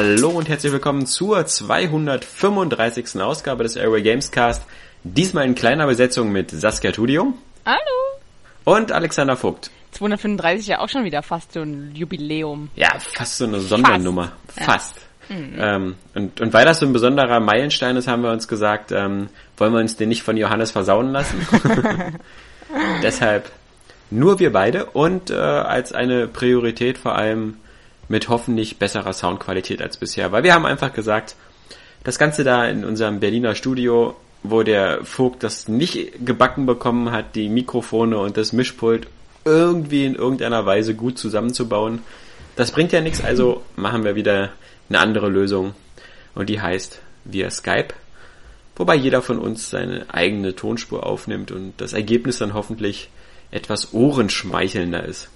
Hallo und herzlich willkommen zur 235. Ausgabe des Airway Gamescast. Diesmal in kleiner Besetzung mit Saskia Tudio. Hallo. Und Alexander Vogt. 235 ja auch schon wieder fast so ein Jubiläum. Ja, fast so eine Sondernummer. Fast. fast. Ja. Mhm. Ähm, und, und weil das so ein besonderer Meilenstein ist, haben wir uns gesagt, ähm, wollen wir uns den nicht von Johannes versauen lassen. Deshalb nur wir beide und äh, als eine Priorität vor allem mit hoffentlich besserer Soundqualität als bisher. Weil wir haben einfach gesagt, das Ganze da in unserem Berliner Studio, wo der Vogt das nicht gebacken bekommen hat, die Mikrofone und das Mischpult irgendwie in irgendeiner Weise gut zusammenzubauen, das bringt ja nichts, also machen wir wieder eine andere Lösung. Und die heißt via Skype, wobei jeder von uns seine eigene Tonspur aufnimmt und das Ergebnis dann hoffentlich etwas ohrenschmeichelnder ist.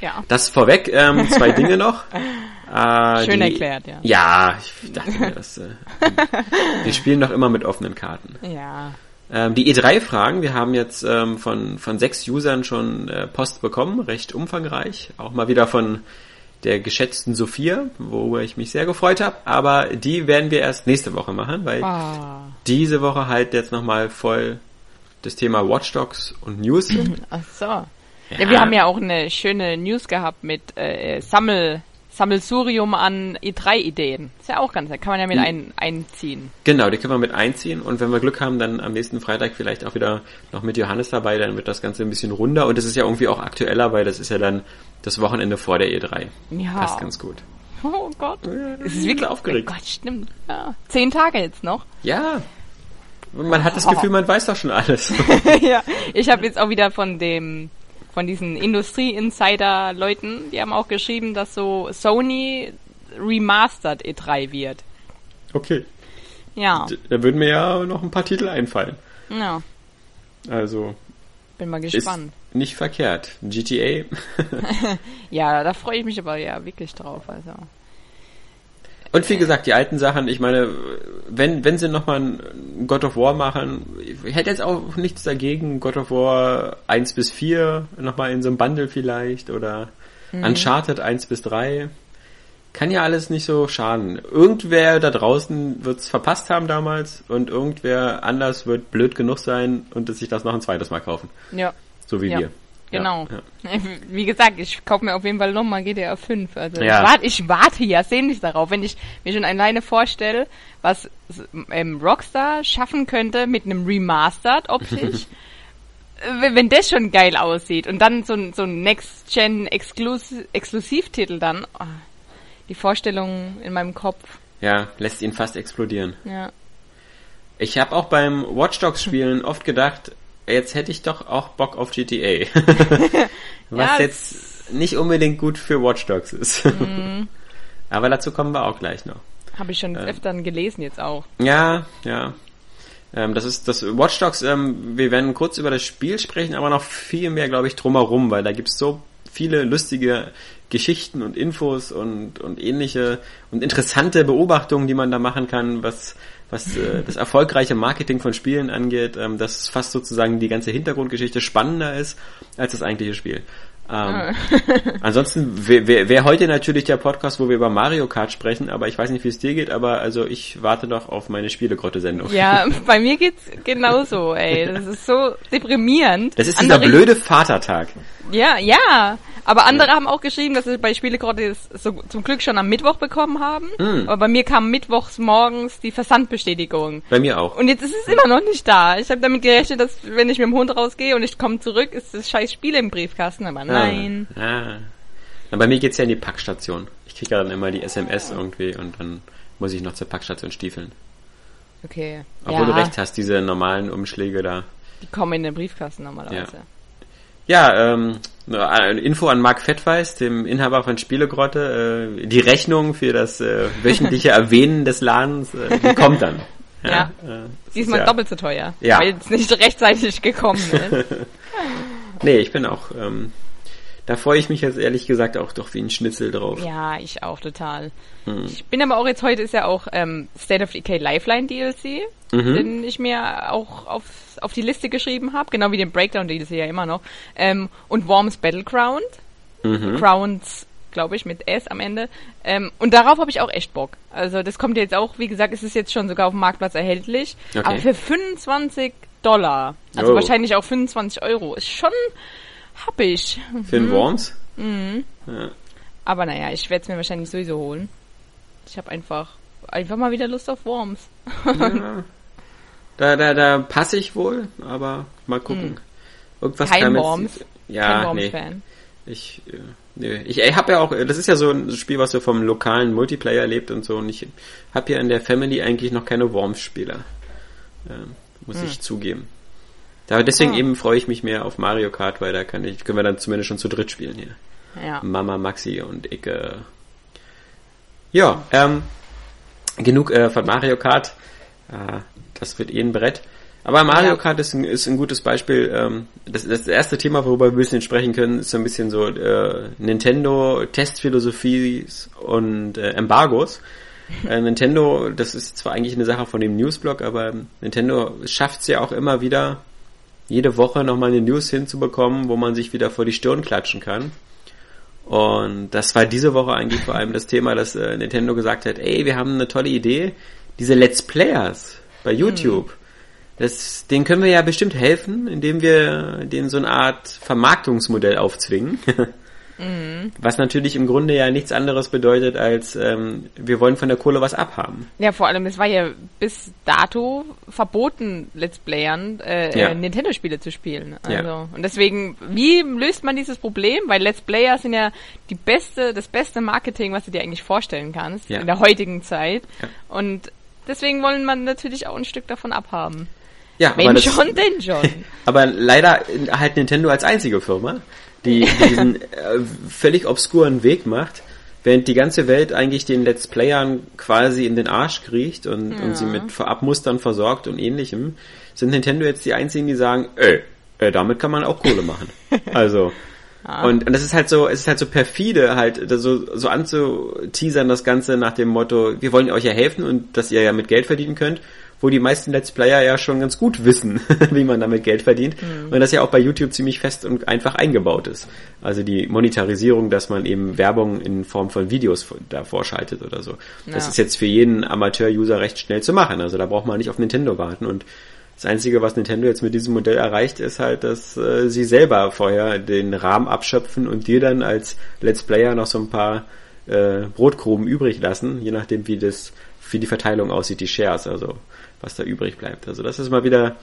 Ja. Das vorweg, ähm, zwei Dinge noch. Äh, Schön die, erklärt, ja. Ja, ich dachte mir, das, äh, wir spielen doch immer mit offenen Karten. Ja. Ähm, die E3-Fragen, wir haben jetzt ähm, von, von sechs Usern schon äh, Post bekommen, recht umfangreich. Auch mal wieder von der geschätzten Sophia, worüber ich mich sehr gefreut habe. Aber die werden wir erst nächste Woche machen, weil oh. diese Woche halt jetzt nochmal voll das Thema Watchdogs und News sind. Ach so. Ja. wir haben ja auch eine schöne News gehabt mit äh, Sammel Sammelsurium an E3-Ideen. Ist ja auch ganz, da kann man ja mit ein, einziehen. Genau, die können wir mit einziehen und wenn wir Glück haben, dann am nächsten Freitag vielleicht auch wieder noch mit Johannes dabei, dann wird das Ganze ein bisschen runder und es ist ja irgendwie auch aktueller, weil das ist ja dann das Wochenende vor der E3. Ja. Passt ganz gut. Oh Gott. Es ist wirklich aufgeregt. Oh Gott, stimmt. Ja. Zehn Tage jetzt noch. Ja. Man hat das Gefühl, man weiß doch schon alles. ja, ich habe jetzt auch wieder von dem von diesen Industrie-Insider-Leuten, die haben auch geschrieben, dass so Sony Remastered E3 wird. Okay. Ja. Da würden mir ja noch ein paar Titel einfallen. Ja. Also. Bin mal gespannt. Ist nicht verkehrt. GTA. ja, da freue ich mich aber ja wirklich drauf. Also. Und wie gesagt, die alten Sachen, ich meine, wenn, wenn sie nochmal ein God of War machen, ich hätte jetzt auch nichts dagegen, God of War 1 bis 4 nochmal in so einem Bundle vielleicht oder mhm. Uncharted 1 bis 3. Kann ja alles nicht so schaden. Irgendwer da draußen wird es verpasst haben damals und irgendwer anders wird blöd genug sein und sich das noch ein zweites Mal kaufen. Ja. So wie ja. wir. Genau. Ja, ja. Wie gesagt, ich kaufe mir auf jeden Fall nochmal GTA 5. Also ja. ich, warte, ich warte ja sehnlich darauf, wenn ich mir schon alleine vorstelle, was ähm, Rockstar schaffen könnte mit einem Remastered optisch. wenn das schon geil aussieht und dann so ein, so ein Next-Gen-Exklusivtitel dann, oh, die Vorstellung in meinem Kopf. Ja, lässt ihn fast explodieren. Ja. Ich habe auch beim Watch Dogs Spielen oft gedacht, jetzt hätte ich doch auch Bock auf GTA. Was ja, jetzt nicht unbedingt gut für Watch Dogs ist. Mhm. Aber dazu kommen wir auch gleich noch. Habe ich schon ähm, öfter gelesen jetzt auch. Ja, ja. Ähm, das ist das Watch Dogs, ähm, wir werden kurz über das Spiel sprechen, aber noch viel mehr, glaube ich, drumherum, weil da gibt's so viele lustige Geschichten und Infos und, und ähnliche und interessante Beobachtungen, die man da machen kann, was was äh, das erfolgreiche Marketing von Spielen angeht, ähm, dass fast sozusagen die ganze Hintergrundgeschichte spannender ist als das eigentliche Spiel. Ähm, ah. ansonsten wäre wär, wär heute natürlich der Podcast, wo wir über Mario Kart sprechen, aber ich weiß nicht, wie es dir geht, aber also ich warte noch auf meine Spielegrotte-Sendung. Ja, bei mir geht's genauso, ey. Das ist so deprimierend. Das ist dieser Andere blöde Vatertag. Ja, ja. Aber andere haben auch geschrieben, dass sie bei Spielegrotte so zum Glück schon am Mittwoch bekommen haben. Mhm. Aber bei mir kam mittwochs morgens die Versandbestätigung. Bei mir auch. Und jetzt ist es immer noch nicht da. Ich habe damit gerechnet, dass wenn ich mit dem Hund rausgehe und ich komme zurück, ist das scheiß Spiel im Briefkasten. Aber nein. Ah. ah. Na, bei mir geht's ja in die Packstation. Ich kriege ja dann immer die SMS irgendwie und dann muss ich noch zur Packstation stiefeln. Okay. Obwohl ja. du recht hast, diese normalen Umschläge da. Die kommen in den Briefkasten normalerweise. Ja. Ja, ähm, eine Info an Marc Fettweiß, dem Inhaber von Spielegrotte. Äh, die Rechnung für das äh, wöchentliche Erwähnen des Ladens äh, kommt dann. Ja, ja. Äh, diesmal ja. doppelt so teuer, ja. weil es nicht rechtzeitig gekommen ist. nee, ich bin auch ähm, da freue ich mich jetzt ehrlich gesagt auch doch wie ein Schnitzel drauf. Ja, ich auch total. Hm. Ich bin aber auch jetzt heute ist ja auch ähm, State of Decay Lifeline DLC, mhm. den ich mir auch auf, auf die Liste geschrieben habe, genau wie den Breakdown DLC ja immer noch. Ähm, und Worms Battleground. Mhm. Crowns glaube ich, mit S am Ende. Ähm, und darauf habe ich auch echt Bock. Also das kommt jetzt auch, wie gesagt, es ist jetzt schon sogar auf dem Marktplatz erhältlich. Okay. Aber für 25 Dollar, also oh. wahrscheinlich auch 25 Euro, ist schon happig. Für den mhm. Worms? Mhm. Ja. Aber naja, ich werde es mir wahrscheinlich sowieso holen. Ich habe einfach, einfach mal wieder Lust auf Worms. ja. Da, da, da passe ich wohl, aber mal gucken. Mhm. Irgendwas Kein Worms. Ja, Kein nee. Fan. Ich, äh, nee. ich, ich habe ja auch, das ist ja so ein Spiel, was so vom lokalen Multiplayer lebt und so. Und ich habe ja in der Family eigentlich noch keine Worms-Spieler. Ähm, muss hm. ich zugeben. Aber deswegen oh. eben freue ich mich mehr auf Mario Kart, weil da kann ich, können wir dann zumindest schon zu dritt spielen hier. Ja. Mama, Maxi und ich. Äh. Ja, ähm, genug äh, von Mario Kart. Äh, das wird eh ein Brett. Aber Mario ja. Kart ist ein, ist ein gutes Beispiel. Ähm, das, das erste Thema, worüber wir ein bisschen sprechen können, ist so ein bisschen so äh, Nintendo, Testphilosophie und äh, Embargos. Äh, Nintendo, das ist zwar eigentlich eine Sache von dem Newsblog, aber Nintendo schafft es ja auch immer wieder, jede Woche nochmal eine News hinzubekommen, wo man sich wieder vor die Stirn klatschen kann. Und das war diese Woche eigentlich vor allem das Thema, dass äh, Nintendo gesagt hat, ey, wir haben eine tolle Idee, diese Let's Players bei hm. YouTube. Hm das, den können wir ja bestimmt helfen, indem wir denen so eine Art Vermarktungsmodell aufzwingen. mhm. Was natürlich im Grunde ja nichts anderes bedeutet, als ähm, wir wollen von der Kohle was abhaben. Ja, vor allem, es war ja bis dato verboten, Let's Playern äh, ja. Nintendo-Spiele zu spielen. Also, ja. Und deswegen, wie löst man dieses Problem? Weil Let's Player sind ja die beste, das beste Marketing, was du dir eigentlich vorstellen kannst ja. in der heutigen Zeit. Und deswegen wollen man natürlich auch ein Stück davon abhaben. Ja, Wenn das, schon, denn schon. aber leider halt Nintendo als einzige Firma, die diesen äh, völlig obskuren Weg macht, während die ganze Welt eigentlich den Let's Playern quasi in den Arsch kriecht und, ja. und sie mit Vorabmustern versorgt und ähnlichem, sind Nintendo jetzt die einzigen, die sagen, ey, äh, damit kann man auch Kohle machen. Also, und, und das ist halt so, es ist halt so perfide, halt so, so anzuteasern das Ganze nach dem Motto, wir wollen euch ja helfen und dass ihr ja mit Geld verdienen könnt wo die meisten Let's Player ja schon ganz gut wissen, wie man damit Geld verdient. Mhm. Und das ja auch bei YouTube ziemlich fest und einfach eingebaut ist. Also die Monetarisierung, dass man eben Werbung in Form von Videos davor schaltet oder so. Ja. Das ist jetzt für jeden Amateur-User recht schnell zu machen. Also da braucht man nicht auf Nintendo warten. Und das Einzige, was Nintendo jetzt mit diesem Modell erreicht, ist halt, dass äh, sie selber vorher den Rahmen abschöpfen und dir dann als Let's Player noch so ein paar äh, Brotkrumen übrig lassen, je nachdem, wie das, wie die Verteilung aussieht, die Shares. Also was da übrig bleibt. Also das ist mal wieder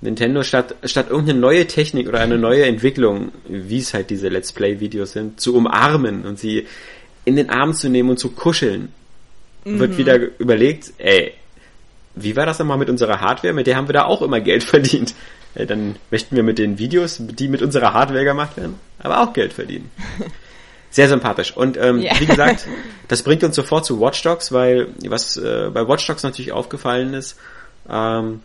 Nintendo statt, statt irgendeine neue Technik oder eine neue Entwicklung, wie es halt diese Let's Play Videos sind, zu umarmen und sie in den Arm zu nehmen und zu kuscheln, mhm. wird wieder überlegt, ey, wie war das nochmal mit unserer Hardware? Mit der haben wir da auch immer Geld verdient. Ey, dann möchten wir mit den Videos, die mit unserer Hardware gemacht werden, aber auch Geld verdienen. Sehr sympathisch. Und ähm, yeah. wie gesagt, das bringt uns sofort zu Watch Dogs, weil was äh, bei Watch Dogs natürlich aufgefallen ist, ähm,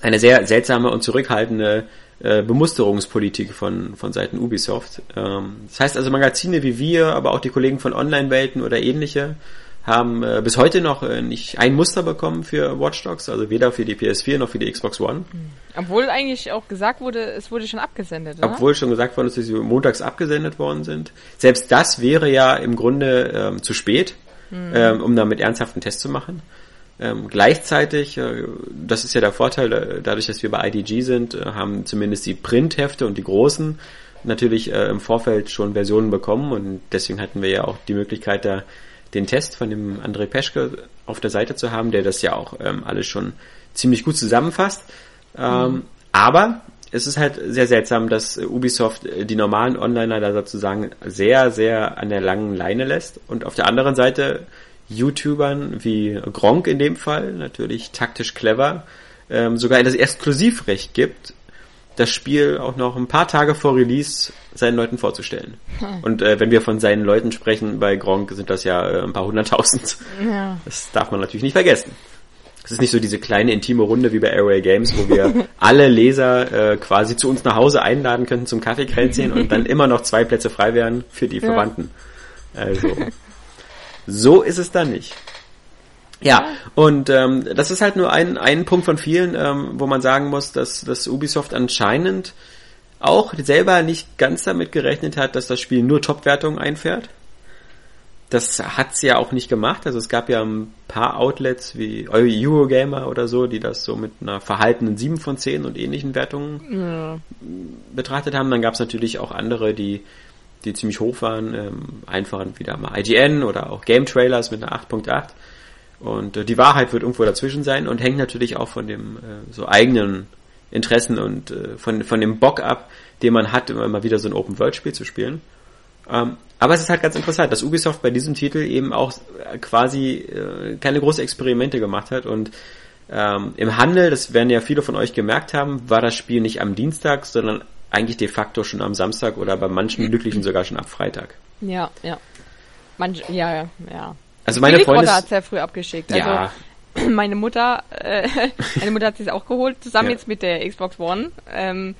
eine sehr seltsame und zurückhaltende äh, Bemusterungspolitik von, von Seiten Ubisoft. Ähm, das heißt also Magazine wie wir, aber auch die Kollegen von Online-Welten oder ähnliche haben äh, bis heute noch äh, nicht ein Muster bekommen für Watch Dogs, also weder für die PS4 noch für die Xbox One. Hm. Obwohl eigentlich auch gesagt wurde, es wurde schon abgesendet, oder? Obwohl schon gesagt worden ist, dass sie montags abgesendet worden sind. Selbst das wäre ja im Grunde ähm, zu spät, mhm. ähm, um damit ernsthaften Test zu machen. Ähm, gleichzeitig, äh, das ist ja der Vorteil, äh, dadurch, dass wir bei IDG sind, äh, haben zumindest die Printhefte und die großen natürlich äh, im Vorfeld schon Versionen bekommen und deswegen hatten wir ja auch die Möglichkeit, da den Test von dem André Peschke auf der Seite zu haben, der das ja auch ähm, alles schon ziemlich gut zusammenfasst. Ähm, mhm. Aber es ist halt sehr seltsam, dass Ubisoft die normalen Onliner da sozusagen sehr, sehr an der langen Leine lässt und auf der anderen Seite YouTubern wie Gronk in dem Fall, natürlich taktisch clever, ähm, sogar das Exklusivrecht gibt, das Spiel auch noch ein paar Tage vor Release seinen Leuten vorzustellen. Hm. Und äh, wenn wir von seinen Leuten sprechen, bei Gronk sind das ja äh, ein paar hunderttausend. Ja. Das darf man natürlich nicht vergessen. Es ist nicht so diese kleine intime Runde wie bei Airway Games, wo wir alle Leser äh, quasi zu uns nach Hause einladen könnten zum Kaffeekränzchen und dann immer noch zwei Plätze frei wären für die ja. Verwandten. Also so ist es dann nicht. Ja, und ähm, das ist halt nur ein, ein Punkt von vielen, ähm, wo man sagen muss, dass, dass Ubisoft anscheinend auch selber nicht ganz damit gerechnet hat, dass das Spiel nur Top-Wertungen einfährt. das hat's ja auch nicht gemacht. Also es gab ja ein paar Outlets wie Eurogamer oder so, die das so mit einer verhaltenen 7 von 10 und ähnlichen Wertungen ja. betrachtet haben. Dann gab's natürlich auch andere, die die ziemlich hoch waren, ähm, einfach wieder mal IGN oder auch Game Trailers mit einer 8.8. Und äh, die Wahrheit wird irgendwo dazwischen sein und hängt natürlich auch von dem äh, so eigenen Interessen und äh, von, von dem Bock ab, den man hat, immer mal wieder so ein Open-World-Spiel zu spielen. Ähm, aber es ist halt ganz interessant, dass Ubisoft bei diesem Titel eben auch äh, quasi äh, keine großen Experimente gemacht hat und ähm, im Handel, das werden ja viele von euch gemerkt haben, war das Spiel nicht am Dienstag, sondern eigentlich de facto schon am Samstag oder bei manchen Glücklichen sogar schon ab Freitag. Ja, ja. Manch, ja, ja, ja. Also meine Freundin hat sehr früh abgeschickt. Ja. Also meine Mutter, äh, meine Mutter hat sich auch geholt, zusammen ja. jetzt mit der Xbox One. Ähm,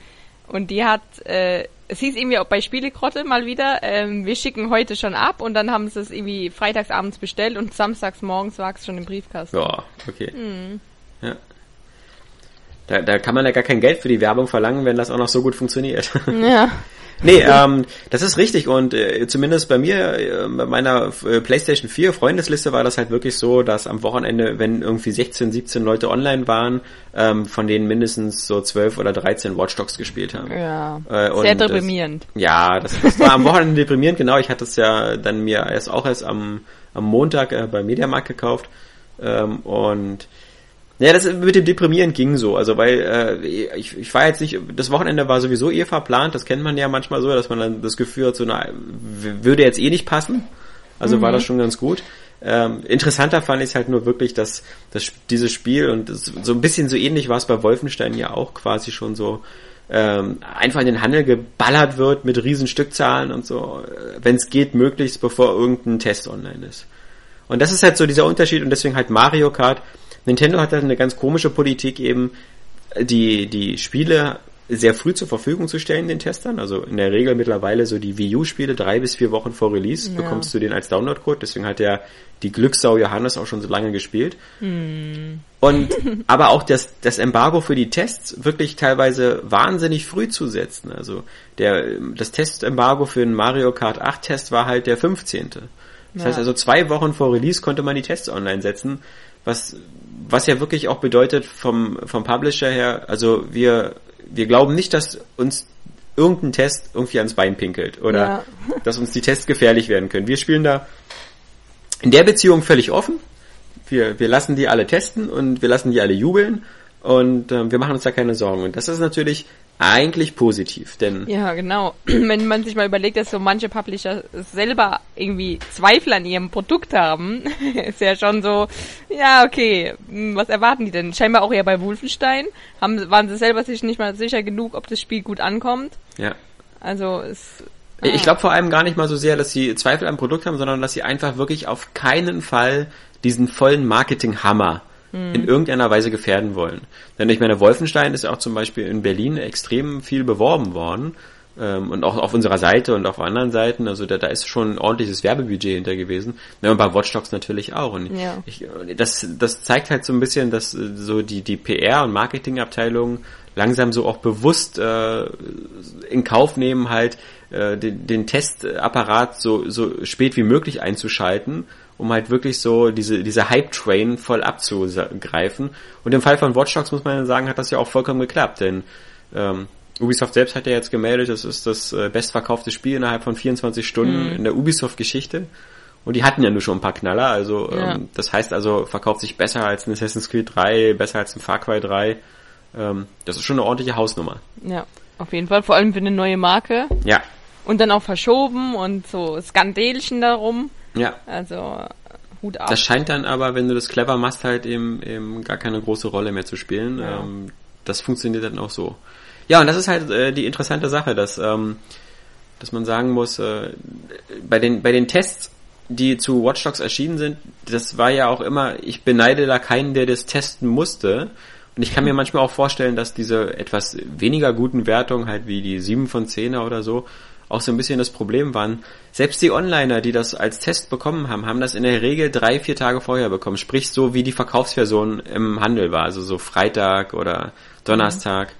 und die hat, äh, es hieß irgendwie auch bei Spielegrotte mal wieder, ähm, wir schicken heute schon ab und dann haben sie es irgendwie freitagsabends bestellt und samstags morgens war es schon im Briefkasten. Ja, okay. Mhm. Ja. Da, da kann man ja gar kein Geld für die Werbung verlangen, wenn das auch noch so gut funktioniert. Ja. Nee, ähm, das ist richtig und äh, zumindest bei mir, äh, bei meiner äh, PlayStation 4 Freundesliste war das halt wirklich so, dass am Wochenende, wenn irgendwie 16, 17 Leute online waren, ähm, von denen mindestens so 12 oder 13 Watch Dogs gespielt haben. Ja, äh, sehr deprimierend. Das, ja, das, das war am Wochenende deprimierend, genau. Ich hatte es ja dann mir erst auch erst am, am Montag äh, beim Mediamarkt gekauft ähm, und ja, das mit dem Deprimieren ging so, also weil äh, ich, ich war jetzt nicht, das Wochenende war sowieso eh verplant, das kennt man ja manchmal so, dass man dann das Gefühl hat, so na, würde jetzt eh nicht passen. Also mhm. war das schon ganz gut. Ähm, interessanter fand ich es halt nur wirklich, dass, dass dieses Spiel und das, so ein bisschen so ähnlich war es bei Wolfenstein ja auch quasi schon so ähm, einfach in den Handel geballert wird mit riesen Stückzahlen und so, äh, wenn es geht, möglichst bevor irgendein Test online ist. Und das ist halt so dieser Unterschied und deswegen halt Mario Kart Nintendo hat halt eine ganz komische Politik eben, die, die Spiele sehr früh zur Verfügung zu stellen den Testern. Also in der Regel mittlerweile so die Wii U-Spiele drei bis vier Wochen vor Release ja. bekommst du den als Download-Code. Deswegen hat ja die Glückssau Johannes auch schon so lange gespielt. Mm. Und aber auch das, das Embargo für die Tests wirklich teilweise wahnsinnig früh zu setzen. Also der das Testembargo für den Mario Kart 8 Test war halt der 15. Das ja. heißt also zwei Wochen vor Release konnte man die Tests online setzen, was was ja wirklich auch bedeutet vom, vom Publisher her, also wir, wir glauben nicht, dass uns irgendein Test irgendwie ans Bein pinkelt oder ja. dass uns die Tests gefährlich werden können. Wir spielen da in der Beziehung völlig offen. Wir, wir lassen die alle testen und wir lassen die alle jubeln und äh, wir machen uns da keine Sorgen. Und das ist natürlich eigentlich positiv, denn ja genau, wenn man sich mal überlegt, dass so manche Publisher selber irgendwie Zweifel an ihrem Produkt haben, ist ja schon so, ja okay, hm, was erwarten die denn? Scheinbar auch eher bei Wolfenstein haben waren sie selber sich nicht mal sicher genug, ob das Spiel gut ankommt. Ja. Also es ah. ich glaube vor allem gar nicht mal so sehr, dass sie Zweifel am Produkt haben, sondern dass sie einfach wirklich auf keinen Fall diesen vollen Marketing-Hammer in hm. irgendeiner Weise gefährden wollen. Denn ich meine, Wolfenstein ist auch zum Beispiel in Berlin extrem viel beworben worden. Ähm, und auch auf unserer Seite und auf anderen Seiten, also da, da ist schon ein ordentliches Werbebudget hinter gewesen. Ja, und bei Watch Dogs natürlich auch. Und ja. ich, das, das zeigt halt so ein bisschen, dass äh, so die, die PR- und Marketingabteilung langsam so auch bewusst äh, in Kauf nehmen, halt äh, den, den Testapparat so, so spät wie möglich einzuschalten um halt wirklich so diese, diese Hype-Train voll abzugreifen. Und im Fall von Watch Dogs muss man sagen, hat das ja auch vollkommen geklappt, denn ähm, Ubisoft selbst hat ja jetzt gemeldet, das ist das äh, bestverkaufte Spiel innerhalb von 24 Stunden mhm. in der Ubisoft-Geschichte. Und die hatten ja nur schon ein paar Knaller, also ja. ähm, das heißt also, verkauft sich besser als ein Assassin's Creed 3, besser als ein Far Cry 3. Ähm, das ist schon eine ordentliche Hausnummer. Ja, auf jeden Fall, vor allem für eine neue Marke. Ja. Und dann auch verschoben und so Skandelchen darum. Ja. Also Hut ab. Das scheint dann aber, wenn du das clever machst, halt eben, eben gar keine große Rolle mehr zu spielen. Ja. Ähm, das funktioniert dann auch so. Ja, und das ist halt äh, die interessante Sache, dass, ähm, dass man sagen muss, äh, bei, den, bei den Tests, die zu Watch Dogs erschienen sind, das war ja auch immer, ich beneide da keinen, der das testen musste. Und ich kann mir manchmal auch vorstellen, dass diese etwas weniger guten Wertungen, halt wie die 7 von 10er oder so, auch so ein bisschen das Problem waren. Selbst die Onliner, die das als Test bekommen haben, haben das in der Regel drei, vier Tage vorher bekommen. Sprich so, wie die Verkaufsversion im Handel war, also so Freitag oder Donnerstag.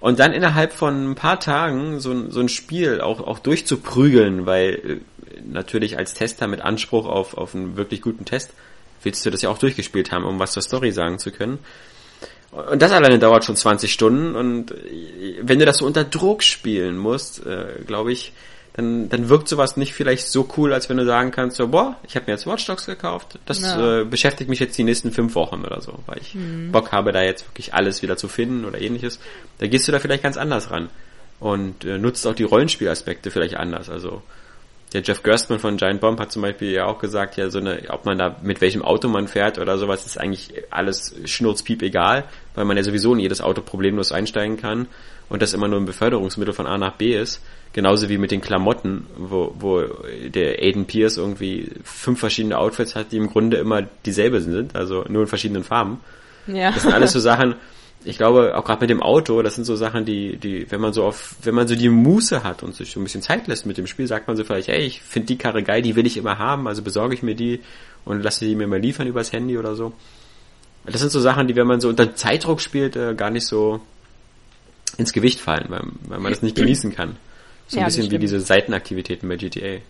Und dann innerhalb von ein paar Tagen so, so ein Spiel auch, auch durchzuprügeln, weil äh, natürlich als Tester mit Anspruch auf, auf einen wirklich guten Test willst du das ja auch durchgespielt haben, um was zur Story sagen zu können. Und das alleine dauert schon 20 Stunden und wenn du das so unter Druck spielen musst, äh, glaube ich, dann, dann wirkt sowas nicht vielleicht so cool, als wenn du sagen kannst, so, boah, ich habe mir jetzt Watch Dogs gekauft, das ja. äh, beschäftigt mich jetzt die nächsten fünf Wochen oder so, weil ich mhm. Bock habe, da jetzt wirklich alles wieder zu finden oder ähnliches. Da gehst du da vielleicht ganz anders ran und äh, nutzt auch die Rollenspielaspekte vielleicht anders. Also der Jeff Gerstmann von Giant Bomb hat zum Beispiel ja auch gesagt, ja, so eine, ob man da mit welchem Auto man fährt oder sowas, ist eigentlich alles schnurzpiep egal, weil man ja sowieso in jedes Auto problemlos einsteigen kann und das immer nur ein Beförderungsmittel von A nach B ist. Genauso wie mit den Klamotten, wo, wo der Aiden Pierce irgendwie fünf verschiedene Outfits hat, die im Grunde immer dieselbe sind, also nur in verschiedenen Farben. Ja. Das sind alles so Sachen, ich glaube, auch gerade mit dem Auto, das sind so Sachen, die, die, wenn man so auf, wenn man so die Muße hat und sich so ein bisschen Zeit lässt mit dem Spiel, sagt man so vielleicht, ey, ich finde die Karre geil, die will ich immer haben, also besorge ich mir die und lasse die mir mal liefern übers Handy oder so. Das sind so Sachen, die, wenn man so unter Zeitdruck spielt, äh, gar nicht so ins Gewicht fallen, weil, weil man das nicht genießen kann. So ein ja, bisschen wie diese Seitenaktivitäten bei GTA.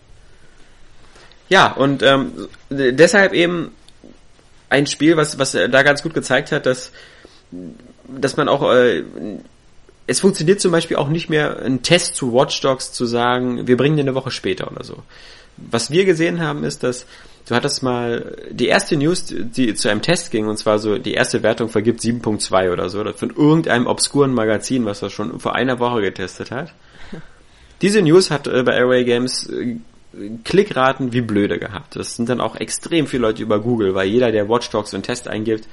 Ja, und ähm, deshalb eben ein Spiel, was, was da ganz gut gezeigt hat, dass dass man auch äh, es funktioniert zum Beispiel auch nicht mehr, einen Test zu Watch Dogs zu sagen, wir bringen den eine Woche später oder so. Was wir gesehen haben, ist, dass du hattest mal die erste News, die zu einem Test ging, und zwar so, die erste Wertung vergibt 7.2 oder so, von irgendeinem obskuren Magazin, was das schon vor einer Woche getestet hat. Diese News hat äh, bei Airway Games äh, Klickraten wie blöde gehabt. Das sind dann auch extrem viele Leute über Google, weil jeder, der Watch Dogs und Test eingibt,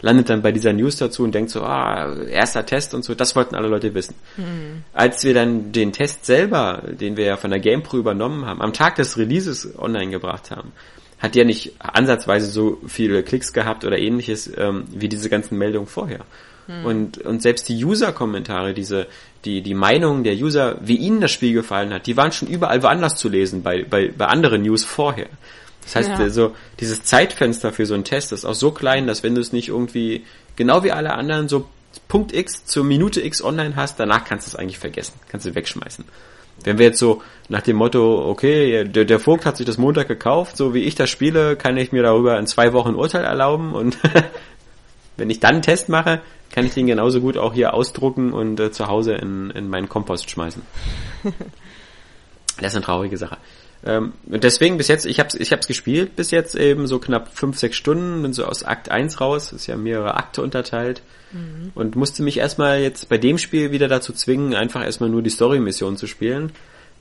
landet dann bei dieser News dazu und denkt so, ah, erster Test und so, das wollten alle Leute wissen. Mhm. Als wir dann den Test selber, den wir ja von der GamePro übernommen haben, am Tag des Releases online gebracht haben, hat der nicht ansatzweise so viele Klicks gehabt oder ähnliches ähm, wie diese ganzen Meldungen vorher. Mhm. Und, und selbst die User-Kommentare, diese, die, die Meinungen der User, wie ihnen das Spiel gefallen hat, die waren schon überall woanders zu lesen, bei, bei, bei anderen News vorher. Das heißt, ja. so dieses Zeitfenster für so einen Test ist auch so klein, dass wenn du es nicht irgendwie genau wie alle anderen so Punkt X zur Minute X online hast, danach kannst du es eigentlich vergessen, kannst du wegschmeißen. Wenn wir jetzt so nach dem Motto, okay, der, der Vogt hat sich das Montag gekauft, so wie ich das spiele, kann ich mir darüber in zwei Wochen Urteil erlauben und wenn ich dann einen Test mache, kann ich den genauso gut auch hier ausdrucken und äh, zu Hause in, in meinen Kompost schmeißen. das ist eine traurige Sache. Ähm, und deswegen bis jetzt, ich habe ich hab's gespielt bis jetzt eben so knapp fünf, sechs Stunden, bin so aus Akt 1 raus, ist ja mehrere Akte unterteilt mhm. und musste mich erstmal jetzt bei dem Spiel wieder dazu zwingen, einfach erstmal nur die Story-Mission zu spielen,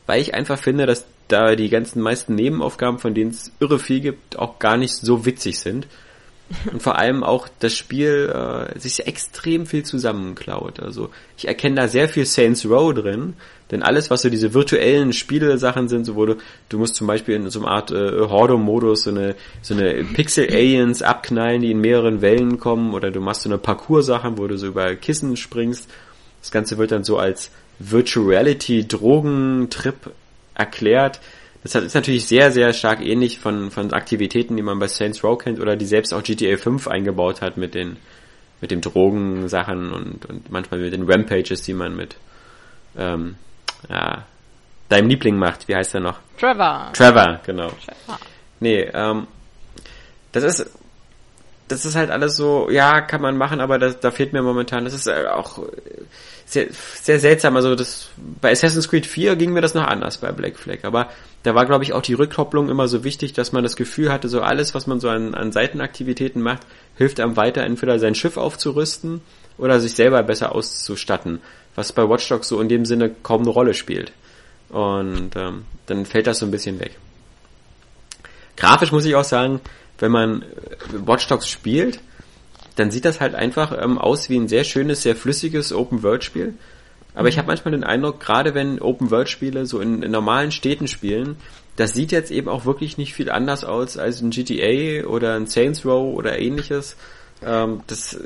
weil ich einfach finde, dass da die ganzen meisten Nebenaufgaben, von denen es irre viel gibt, auch gar nicht so witzig sind. Und vor allem auch das Spiel äh, sich extrem viel zusammenklaut. Also ich erkenne da sehr viel Saints Row drin, denn alles, was so diese virtuellen Spiele-Sachen sind, so wo du, du musst zum Beispiel in so einer Art äh, Horde-Modus so eine, so eine Pixel-Aliens abknallen, die in mehreren Wellen kommen, oder du machst so eine Parcours-Sachen, wo du so über Kissen springst. Das Ganze wird dann so als Virtual Reality Drogentrip erklärt. Das ist natürlich sehr, sehr stark ähnlich von, von Aktivitäten, die man bei Saints Row kennt oder die selbst auch GTA 5 eingebaut hat mit den, mit den Drogensachen und, und manchmal mit den Rampages, die man mit, ähm, ja, deinem Liebling macht. Wie heißt er noch? Trevor. Trevor, genau. Trevor. Nee, ähm, das ist, das ist halt alles so, ja, kann man machen, aber das, da fehlt mir momentan, das ist äh, auch sehr, sehr seltsam. Also das, bei Assassin's Creed 4 ging mir das noch anders bei Black Flag, aber da war, glaube ich, auch die Rückkopplung immer so wichtig, dass man das Gefühl hatte, so alles, was man so an, an Seitenaktivitäten macht, hilft einem weiter, entweder sein Schiff aufzurüsten oder sich selber besser auszustatten was bei Watch Dogs so in dem Sinne kaum eine Rolle spielt. Und ähm, dann fällt das so ein bisschen weg. Grafisch muss ich auch sagen, wenn man äh, Watch Dogs spielt, dann sieht das halt einfach ähm, aus wie ein sehr schönes, sehr flüssiges Open-World-Spiel. Aber mhm. ich habe manchmal den Eindruck, gerade wenn Open-World-Spiele so in, in, normalen Städten spielen, das sieht jetzt eben auch wirklich nicht viel anders aus als ein GTA oder ein Saints Row oder ähnliches. Ähm, das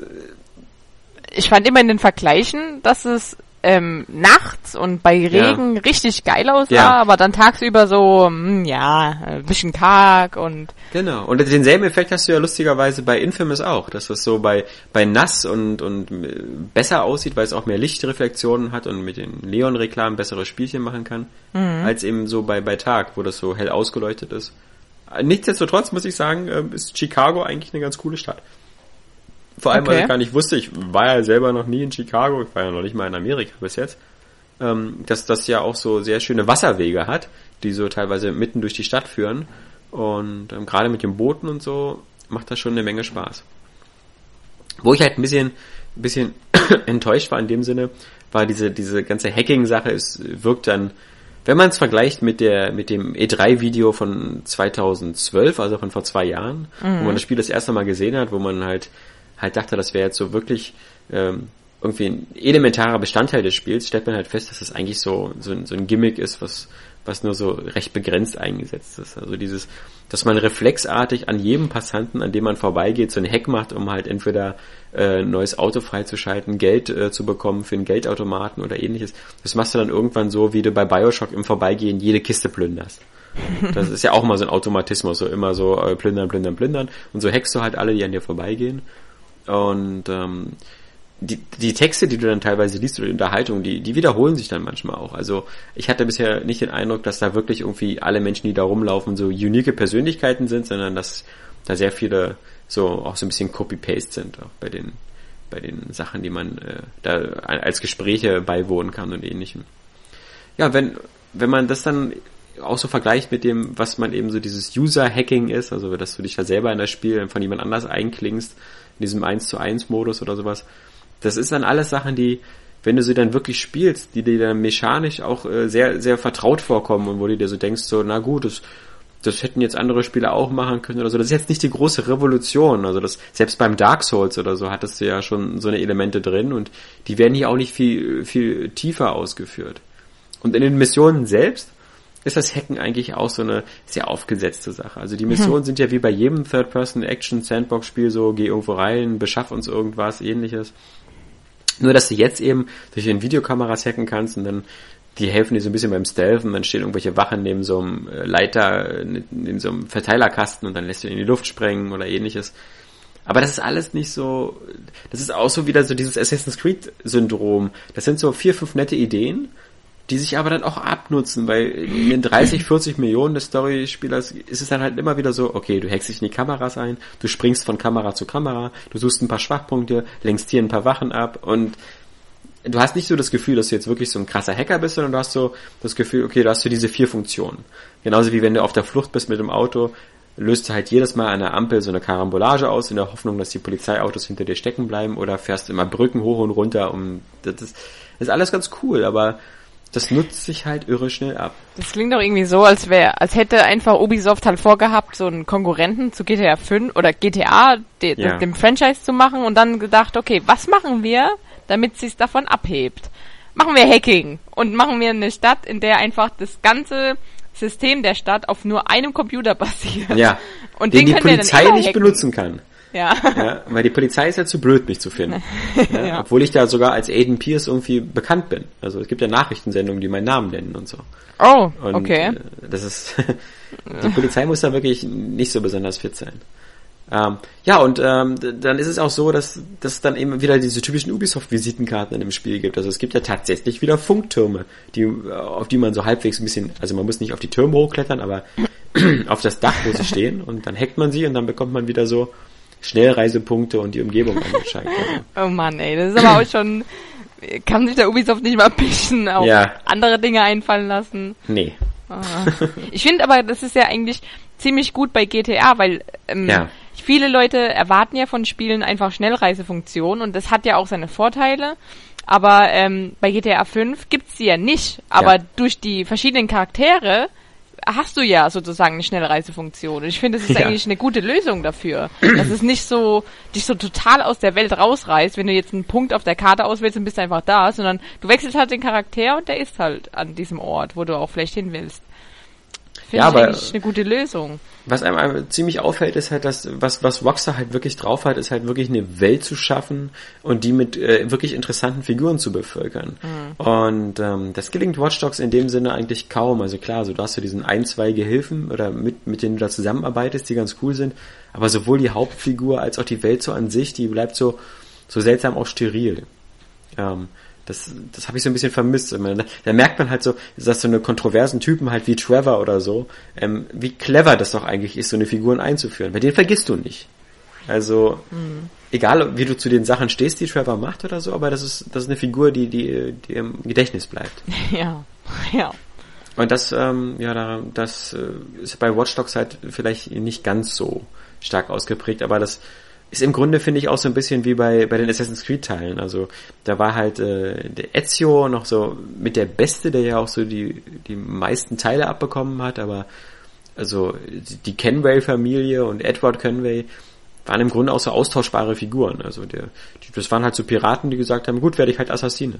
ich fand immer in den Vergleichen, dass es ähm, nachts und bei Regen ja. richtig geil aussah, ja. aber dann tagsüber so, mh, hm, ja, ein bisschen karg und... Genau, und denselben Effekt hast du ja lustigerweise bei Infamous auch, dass das so bei, bei nass und, und äh, besser aussieht, weil es auch mehr Lichtreflexionen hat und mit den Neon-Reklamen bessere Spielchen machen kann, mhm. als eben so bei, bei Tag, wo das so hell ausgeleuchtet ist. Nichtsdestotrotz muss ich sagen, äh, ist Chicago eigentlich eine ganz coole Stadt. Vor allem, okay. weil ich gar nicht wusste, ich war ja selber noch nie in Chicago, ich war ja noch nicht mal in Amerika bis jetzt, ähm, dass das ja auch so sehr schöne Wasserwege hat, die so teilweise mitten durch die Stadt führen. Und ähm, gerade mit den Booten und so macht das schon eine Menge Spaß. Wo ich halt ein bisschen, ein bisschen enttäuscht war in dem Sinne, war diese, diese ganze Hacking-Sache, es wirkt dann, wenn man es vergleicht mit der, mit dem E3-Video von 2012, also von vor zwei Jahren, mhm. wo man das Spiel das erste Mal gesehen hat, wo man halt halt dachte, das wäre jetzt so wirklich ähm, irgendwie ein elementarer Bestandteil des Spiels, stellt man halt fest, dass das eigentlich so, so, so ein Gimmick ist, was, was nur so recht begrenzt eingesetzt ist. Also dieses, dass man reflexartig an jedem Passanten, an dem man vorbeigeht, so ein Hack macht, um halt entweder äh, ein neues Auto freizuschalten, Geld äh, zu bekommen für einen Geldautomaten oder ähnliches. Das machst du dann irgendwann so, wie du bei Bioshock im Vorbeigehen jede Kiste plünderst. Das ist ja auch mal so ein Automatismus, so immer so äh, plündern, plündern, plündern. Und so hackst du halt alle, die an dir vorbeigehen. Und ähm, die, die Texte, die du dann teilweise liest oder die Unterhaltung, die, die wiederholen sich dann manchmal auch. Also ich hatte bisher nicht den Eindruck, dass da wirklich irgendwie alle Menschen, die da rumlaufen, so unique Persönlichkeiten sind, sondern dass da sehr viele so auch so ein bisschen Copy-Paste sind, auch bei den bei den Sachen, die man äh, da als Gespräche beiwohnen kann und ähnlichem. Ja, wenn wenn man das dann auch so vergleicht mit dem, was man eben so dieses User-Hacking ist, also dass du dich da selber in das Spiel von jemand anders einklingst, in diesem 1 zu 1 Modus oder sowas. Das ist dann alles Sachen, die, wenn du sie dann wirklich spielst, die dir dann mechanisch auch äh, sehr, sehr vertraut vorkommen und wo du dir so denkst, so, na gut, das, das hätten jetzt andere Spieler auch machen können oder so. Das ist jetzt nicht die große Revolution. Also das, selbst beim Dark Souls oder so hattest du ja schon so eine Elemente drin und die werden hier auch nicht viel, viel tiefer ausgeführt. Und in den Missionen selbst ist das Hacken eigentlich auch so eine sehr aufgesetzte Sache. Also die Missionen mhm. sind ja wie bei jedem Third-Person-Action-Sandbox-Spiel so, geh irgendwo rein, beschaff uns irgendwas, ähnliches. Nur, dass du jetzt eben durch den Videokameras hacken kannst und dann die helfen dir so ein bisschen beim Stealthen, dann stehen irgendwelche Wachen neben so einem äh, Leiter, neben so einem Verteilerkasten und dann lässt du ihn in die Luft sprengen oder ähnliches. Aber das ist alles nicht so, das ist auch so wieder so dieses Assassin's Creed Syndrom. Das sind so vier, fünf nette Ideen die sich aber dann auch abnutzen, weil in den 30, 40 Millionen des Story-Spielers ist es dann halt immer wieder so, okay, du hackst dich in die Kameras ein, du springst von Kamera zu Kamera, du suchst ein paar Schwachpunkte, lenkst hier ein paar Wachen ab und du hast nicht so das Gefühl, dass du jetzt wirklich so ein krasser Hacker bist, sondern du hast so das Gefühl, okay, du hast so diese vier Funktionen. Genauso wie wenn du auf der Flucht bist mit dem Auto, löst du halt jedes Mal an der Ampel so eine Karambolage aus, in der Hoffnung, dass die Polizeiautos hinter dir stecken bleiben oder fährst immer Brücken hoch und runter, um, das ist alles ganz cool, aber das nutzt sich halt irre schnell ab. Das klingt doch irgendwie so, als wäre, als hätte einfach Ubisoft halt vorgehabt, so einen Konkurrenten zu GTA 5 oder GTA, de, ja. dem Franchise zu machen und dann gedacht, okay, was machen wir, damit sich's davon abhebt? Machen wir Hacking und machen wir eine Stadt, in der einfach das ganze System der Stadt auf nur einem Computer basiert. Ja. Und den, den die Polizei nicht benutzen kann. Ja. ja. Weil die Polizei ist ja zu blöd, mich zu finden. ja, ja. Obwohl ich da sogar als Aiden Pierce irgendwie bekannt bin. Also es gibt ja Nachrichtensendungen, die meinen Namen nennen und so. Oh, und okay. Äh, das ist, die Polizei muss da wirklich nicht so besonders fit sein. Ähm, ja, und ähm, dann ist es auch so, dass, dass es dann eben wieder diese typischen Ubisoft-Visitenkarten in dem Spiel gibt. Also es gibt ja tatsächlich wieder Funktürme, die, auf die man so halbwegs ein bisschen, also man muss nicht auf die Türme hochklettern, aber auf das Dach, wo sie stehen, und dann hackt man sie und dann bekommt man wieder so Schnellreisepunkte und die Umgebung angezeigt oh Mann, ey, das ist aber auch schon, kann sich der Ubisoft nicht mal bisschen auf ja. andere Dinge einfallen lassen? Nee. Ah. Ich finde aber, das ist ja eigentlich ziemlich gut bei GTA, weil ähm, ja. viele Leute erwarten ja von Spielen einfach Schnellreisefunktionen und das hat ja auch seine Vorteile. Aber ähm, bei GTA 5 gibt's sie ja nicht. Aber ja. durch die verschiedenen Charaktere hast du ja sozusagen eine Schnellreisefunktion. Und ich finde, das ist ja. eigentlich eine gute Lösung dafür. dass es nicht so, dich so total aus der Welt rausreißt, wenn du jetzt einen Punkt auf der Karte auswählst und bist einfach da, sondern du wechselst halt den Charakter und der ist halt an diesem Ort, wo du auch vielleicht hin willst. Finde ja, ich eigentlich eine gute Lösung. Was einem ziemlich auffällt, ist halt, dass was, was Rockstar halt wirklich drauf hat, ist halt wirklich eine Welt zu schaffen und die mit äh, wirklich interessanten Figuren zu bevölkern. Mhm. Und ähm, das gelingt Watch Dogs in dem Sinne eigentlich kaum. Also klar, so du hast du diesen ein, zwei Gehilfen oder mit, mit denen du da zusammenarbeitest, die ganz cool sind. Aber sowohl die Hauptfigur als auch die Welt so an sich, die bleibt so, so seltsam auch steril. Ähm, das, das habe ich so ein bisschen vermisst. Da merkt man halt so, dass so eine kontroversen Typen halt wie Trevor oder so, ähm, wie clever das doch eigentlich ist, so eine Figuren einzuführen. Bei denen vergisst du nicht. Also, mhm. egal wie du zu den Sachen stehst, die Trevor macht oder so, aber das ist, das ist eine Figur, die, die, die im Gedächtnis bleibt. Ja, ja. Und das, ähm, ja, da, das äh, ist bei Watch Dogs halt vielleicht nicht ganz so stark ausgeprägt, aber das ist im Grunde, finde ich, auch so ein bisschen wie bei, bei den Assassin's Creed-Teilen. Also da war halt äh, der Ezio noch so mit der Beste, der ja auch so die, die meisten Teile abbekommen hat, aber also die Kenway-Familie und Edward Kenway waren im Grunde auch so austauschbare Figuren. Also der, die, das waren halt so Piraten, die gesagt haben, gut, werde ich halt Assassine.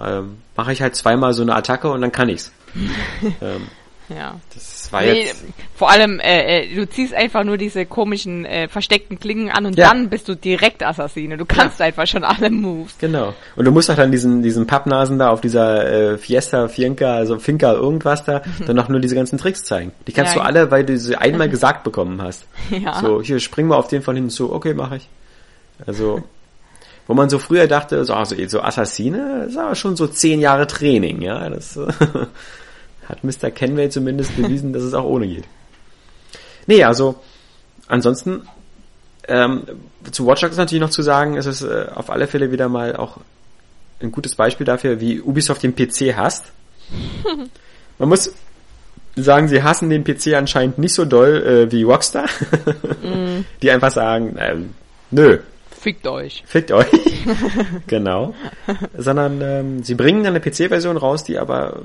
Ähm, Mache ich halt zweimal so eine Attacke und dann kann ich's. ähm, ja. Das war nee, jetzt. Vor allem, äh, äh, du ziehst einfach nur diese komischen äh, versteckten Klingen an und ja. dann bist du direkt Assassine. Du kannst ja. einfach schon alle Moves. Genau. Und du musst auch dann diesen, diesen Pappnasen da auf dieser äh, Fiesta, Fienka, also Finca, irgendwas da, dann noch nur diese ganzen Tricks zeigen. Die kannst ja. du alle, weil du sie einmal gesagt bekommen hast. Ja. So, hier, spring mal auf den von hinten zu. Okay, mache ich. Also, wo man so früher dachte, so, also, so Assassine, das ist aber schon so zehn Jahre Training, ja. Das, hat Mr. Kenway zumindest bewiesen, dass es auch ohne geht. Nee, also ansonsten ähm, zu Watch Dogs ist natürlich noch zu sagen, es ist äh, auf alle Fälle wieder mal auch ein gutes Beispiel dafür, wie Ubisoft den PC hasst. Man muss sagen, sie hassen den PC anscheinend nicht so doll äh, wie Rockstar, mm. die einfach sagen, äh, nö. Fickt euch. Fickt euch. genau. Sondern ähm, sie bringen eine PC-Version raus, die aber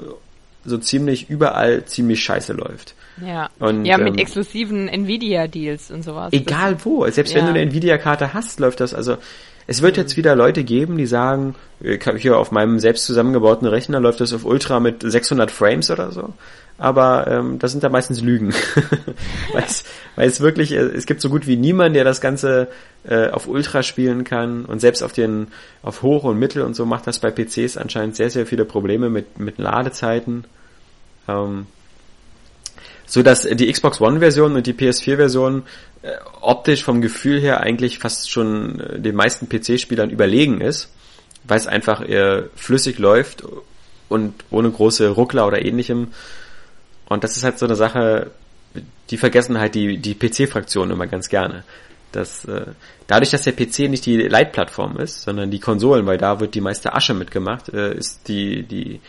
so ziemlich überall ziemlich scheiße läuft. Ja. Und, ja, mit ähm, exklusiven Nvidia-Deals und sowas. Egal wo. Selbst ja. wenn du eine Nvidia-Karte hast, läuft das. Also es wird jetzt wieder Leute geben, die sagen, hier auf meinem selbst zusammengebauten Rechner läuft das auf Ultra mit 600 Frames oder so. Aber ähm, das sind da meistens Lügen. weil, es, weil es wirklich, äh, es gibt so gut wie niemanden, der das Ganze äh, auf Ultra spielen kann. Und selbst auf den, auf Hoch und Mittel und so macht das bei PCs anscheinend sehr, sehr viele Probleme mit, mit Ladezeiten. Ähm, so dass die Xbox One Version und die PS4 Version äh, optisch vom Gefühl her eigentlich fast schon äh, den meisten PC-Spielern überlegen ist, weil es einfach eher flüssig läuft und ohne große Ruckler oder ähnlichem. Und das ist halt so eine Sache, die vergessen halt die, die PC-Fraktion immer ganz gerne. Das, äh, dadurch, dass der PC nicht die Leitplattform ist, sondern die Konsolen, weil da wird die meiste Asche mitgemacht, äh, ist die, die,